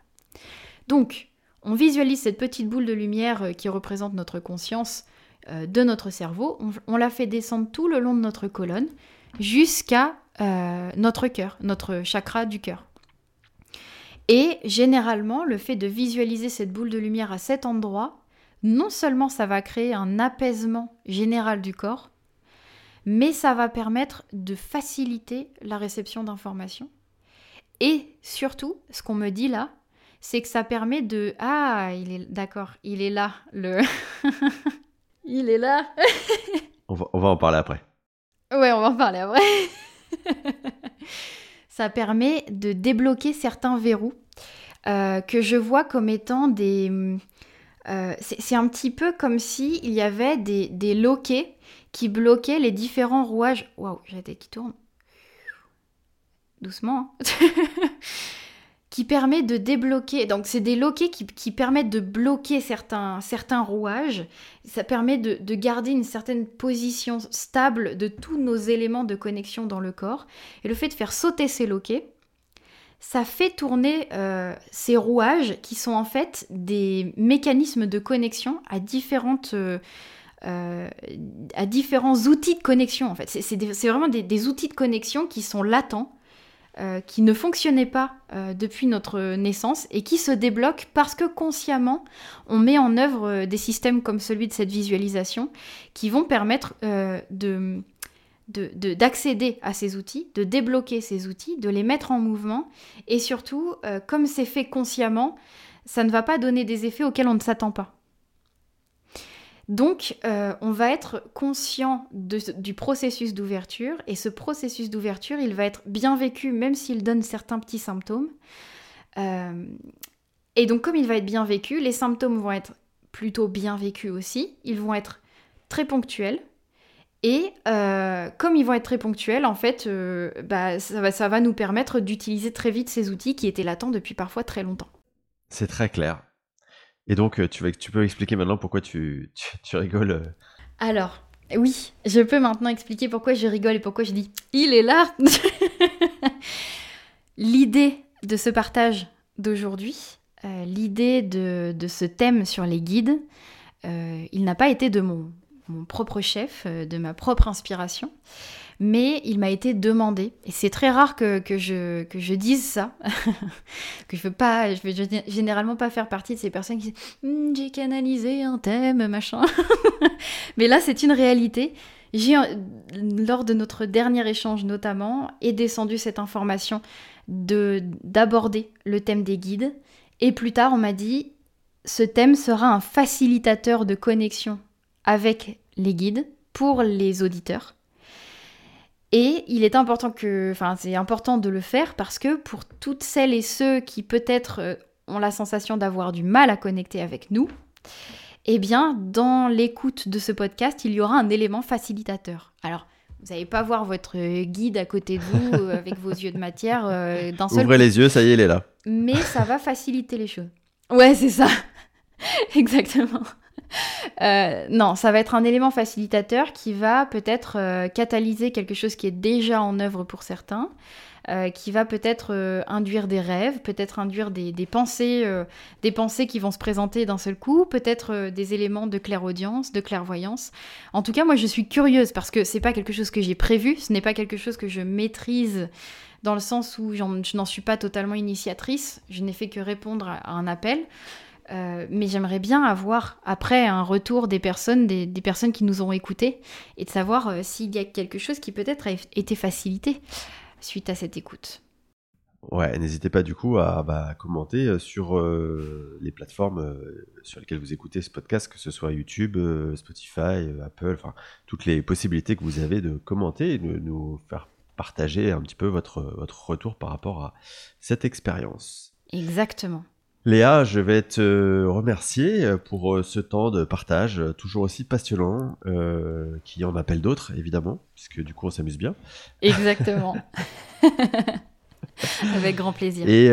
Donc, on visualise cette petite boule de lumière qui représente notre conscience euh, de notre cerveau, on, la fait descendre tout le long de notre colonne jusqu'à euh, notre cœur, notre chakra du cœur. Et généralement, le fait de visualiser cette boule de lumière à cet endroit, non seulement ça va créer un apaisement général du corps, mais ça va permettre de faciliter la réception d'informations. Et surtout, ce qu'on me dit là, c'est que ça permet de... Ah, il est d'accord, il est là, le... Il est là. on, va, en parler après. Ouais, on va en parler après. Ça permet de débloquer certains verrous euh, que je vois comme étant des... Euh, c'est un petit peu comme si il y avait des, des loquets qui bloquaient les différents rouages. Waouh, j'ai qui tourne. Doucement. Hein. qui permet de débloquer. Donc, c'est des loquets qui, permettent de bloquer certains, certains rouages. Ça permet de, garder une certaine position stable de tous nos éléments de connexion dans le corps. Et le fait de faire sauter ces loquets, ça fait tourner euh, ces rouages qui sont en fait des mécanismes de connexion à différentes. Euh, euh, à différents outils de connexion en fait. C'est vraiment des outils de connexion qui sont latents qui ne fonctionnait pas depuis notre naissance et qui se débloque parce que consciemment, on met en œuvre des systèmes comme celui de cette visualisation qui vont permettre de d'accéder à ces outils, de débloquer ces outils, de les mettre en mouvement et surtout, comme c'est fait consciemment, ça ne va pas donner des effets auxquels on ne s'attend pas. Donc, euh, on va être conscient du processus d'ouverture, et ce processus d'ouverture, il va être bien vécu, même s'il donne certains petits symptômes. Euh, et donc, comme il va être bien vécu, les symptômes vont être plutôt bien vécus aussi, ils vont être très ponctuels. Et euh, comme ils vont être très ponctuels, en fait, bah, ça va nous permettre d'utiliser très vite ces outils qui étaient latents depuis parfois très longtemps. C'est très clair. Et donc, tu, vas, tu peux expliquer maintenant pourquoi tu, tu, rigoles Alors, oui, je peux maintenant expliquer pourquoi je rigole et pourquoi je dis il est là. L'idée de ce partage d'aujourd'hui, l'idée de, de, ce thème sur les guides, il n'a pas été de mon, mon propre chef, de ma propre inspiration mais il m'a été demandé. Et c'est très rare que, je, que je dise ça, que je veux pas, je veux généralement pas faire partie de ces personnes qui disent hmm, j'ai canalisé un thème, machin. mais là, c'est une réalité. J'ai, lors de notre dernier échange notamment, est descendu cette information de d'aborder le thème des guides. Et plus tard, on m'a dit ce thème sera un facilitateur de connexion avec les guides pour les auditeurs. Et il est important que, enfin, c'est important de le faire parce que pour toutes celles et ceux qui peut-être euh, ont la sensation d'avoir du mal à connecter avec nous, eh bien, dans l'écoute de ce podcast, il y aura un élément facilitateur. Alors, vous n'allez pas voir votre guide à côté de vous avec vos yeux de matière euh, d'un seul Ouvrez les yeux, ça y est, il est là. Mais ça va faciliter les choses. Ouais, c'est ça. Exactement. Euh, non, ça va être un élément facilitateur qui va peut-être euh, catalyser quelque chose qui est déjà en œuvre pour certains, euh, qui va peut-être induire des rêves, peut-être induire des, pensées, des pensées qui vont se présenter d'un seul coup, peut-être des éléments de clairaudience, de clairvoyance. En tout cas, moi, je suis curieuse parce que c'est pas quelque chose que j'ai prévu, ce n'est pas quelque chose que je maîtrise dans le sens où je n'en suis pas totalement initiatrice. Je n'ai fait que répondre à un appel. Euh, mais j'aimerais bien avoir après un retour des personnes, des, personnes qui nous ont écoutés, et de savoir euh, s'il y a quelque chose qui peut-être a été facilité suite à cette écoute. Ouais, n'hésitez pas du coup à bah, commenter euh, sur les plateformes sur lesquelles vous écoutez ce podcast, que ce soit YouTube, Spotify, Apple, enfin toutes les possibilités que vous avez de commenter et de nous faire partager un petit peu votre, votre retour par rapport à cette expérience. Exactement. Léa, je vais te remercier pour euh, ce temps de partage, euh, toujours aussi passionnant, euh, qui en appelle d'autres, évidemment, puisque du coup on s'amuse bien. Exactement. Avec grand plaisir. Et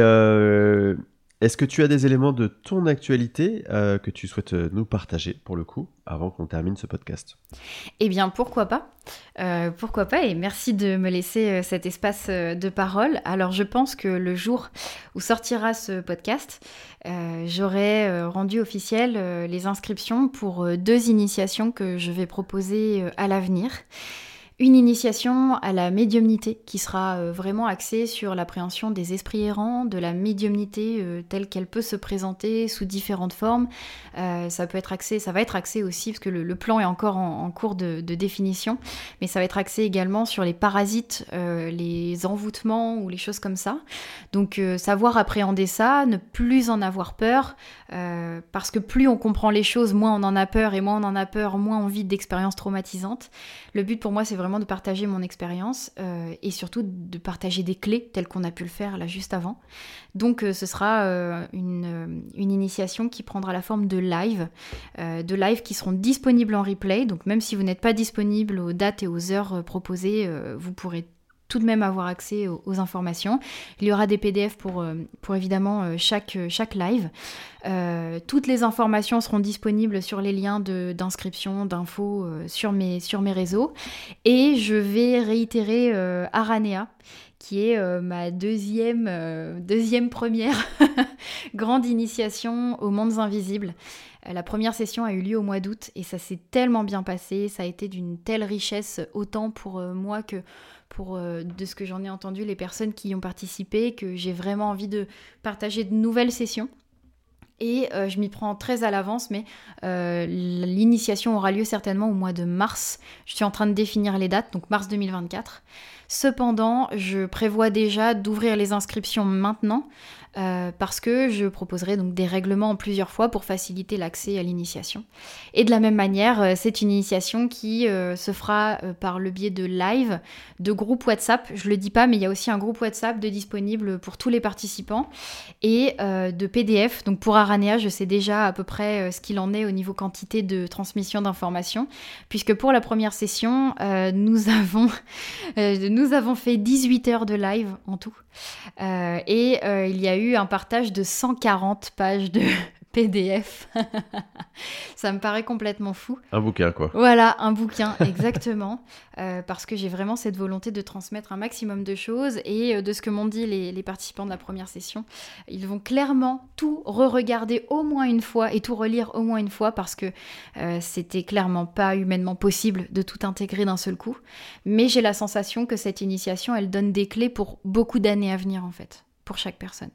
est-ce que tu as des éléments de ton actualité euh, que tu souhaites euh, nous partager pour le coup avant qu'on termine ce podcast? Eh bien, pourquoi pas. Euh, Pourquoi pas Et merci de me laisser cet espace de parole. Alors, je pense que le jour où sortira ce podcast, j'aurai rendu officiel les inscriptions pour deux initiations que je vais proposer à l'avenir une initiation à la médiumnité qui sera euh, vraiment axée sur l'appréhension des esprits errants, de la médiumnité euh, telle qu'elle peut se présenter sous différentes formes. Euh, ça peut être axé, ça va être axé aussi parce que le, plan est encore en, cours de, définition, mais ça va être axé également sur les parasites, les envoûtements ou les choses comme ça. Donc savoir appréhender ça, ne plus en avoir peur, parce que plus on comprend les choses, moins on en a peur et moins on en a peur, moins on vit d'expériences traumatisantes. Le but pour moi c'est vraiment de partager mon expérience euh, et surtout de partager des clés telles qu'on a pu le faire là juste avant. Donc euh, ce sera euh, une, une, initiation qui prendra la forme de live, de live qui seront disponibles en replay. Donc même si vous n'êtes pas disponible aux dates et aux heures proposées, vous pourrez tout de même avoir accès aux, informations. Il y aura des PDF pour, euh, pour évidemment euh, chaque, euh, chaque live. toutes les informations seront disponibles sur les liens d'inscription, d'infos sur, mes, sur mes réseaux. Et je vais réitérer Aranea, qui est ma deuxième, deuxième première grande initiation aux mondes invisibles. La première session a eu lieu au mois d'août et ça s'est tellement bien passé, ça a été d'une telle richesse autant pour moi que pour, euh, de ce que j'en ai entendu, les personnes qui y ont participé, que j'ai vraiment envie de partager de nouvelles sessions. Et euh, je m'y prends très à l'avance, mais euh, l'initiation aura lieu certainement au mois de mars. Je suis en train de définir les dates, donc mars 2024. Cependant, je prévois déjà d'ouvrir les inscriptions maintenant euh, parce que je proposerai donc des règlements en plusieurs fois pour faciliter l'accès à l'initiation. Et de la même manière, euh, c'est une initiation qui euh, se fera par le biais de live, de groupe WhatsApp. Je le dis pas, mais il y a aussi un groupe WhatsApp de disponible pour tous les participants et de PDF. Donc pour Aranea, je sais déjà à peu près ce qu'il en est au niveau quantité de transmission d'informations, puisque pour la première session, nous avons nous avons fait 18 heures de live en tout. et il y a eu un partage de 140 pages de PDF. ça me paraît complètement fou. Un bouquin, quoi. Voilà, un bouquin, exactement. Euh, parce que j'ai vraiment cette volonté de transmettre un maximum de choses. Et euh, de ce que m'ont dit les, participants de la première session, ils vont clairement tout re-regarder au moins une fois et tout relire au moins une fois parce que euh, c'était clairement pas humainement possible de tout intégrer d'un seul coup. Mais j'ai la sensation que cette initiation, elle donne des clés pour beaucoup d'années à venir, en fait, chaque personne.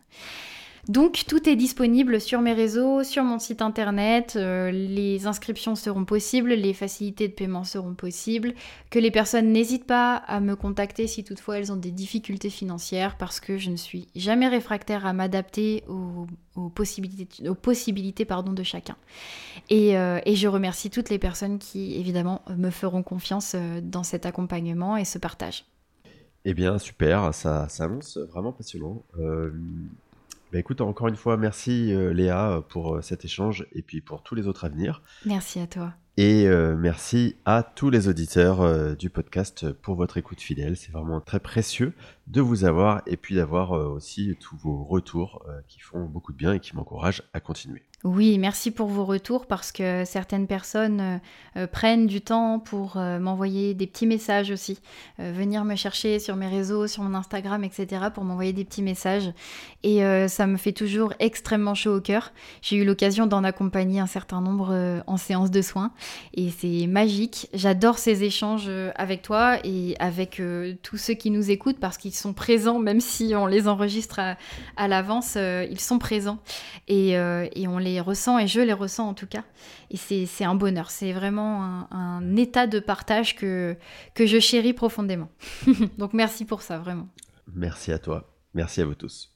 Donc tout est disponible sur mes réseaux, sur mon site internet, euh, les inscriptions seront possibles, les facilités de paiement seront possibles, que les personnes n'hésitent pas à me contacter si toutefois elles ont des difficultés financières parce que je ne suis jamais réfractaire à m'adapter aux, possibilités, aux de chacun. Et, euh, et, je remercie toutes les personnes qui évidemment me feront confiance euh, dans cet accompagnement et ce partage. Eh bien, super, ça, ça annonce vraiment passionnant. Bah, écoute, encore une fois, merci euh, Léa pour euh, cet échange et puis pour tous les autres à venir. Merci à toi. Et euh, merci à tous les auditeurs du podcast pour votre écoute fidèle. C'est vraiment très précieux de vous avoir et puis d'avoir aussi tous vos retours qui font beaucoup de bien et qui m'encouragent à continuer. Oui, merci pour vos retours parce que certaines personnes euh, euh, prennent du temps pour euh, m'envoyer des petits messages aussi, venir me chercher sur mes réseaux, sur mon Instagram, etc. pour m'envoyer des petits messages. Et ça me fait toujours extrêmement chaud au cœur. J'ai eu l'occasion d'en accompagner un certain nombre en séance de soins et c'est magique. J'adore ces échanges avec toi et avec tous ceux qui nous écoutent parce qu'ils sont présents, même si on les enregistre à, l'avance, ils sont présents et, et on les ressens et je les ressens en tout cas. Et c'est un bonheur, c'est vraiment un, état de partage que, que je chéris profondément. Donc merci pour ça, vraiment. Merci à toi, merci à vous tous.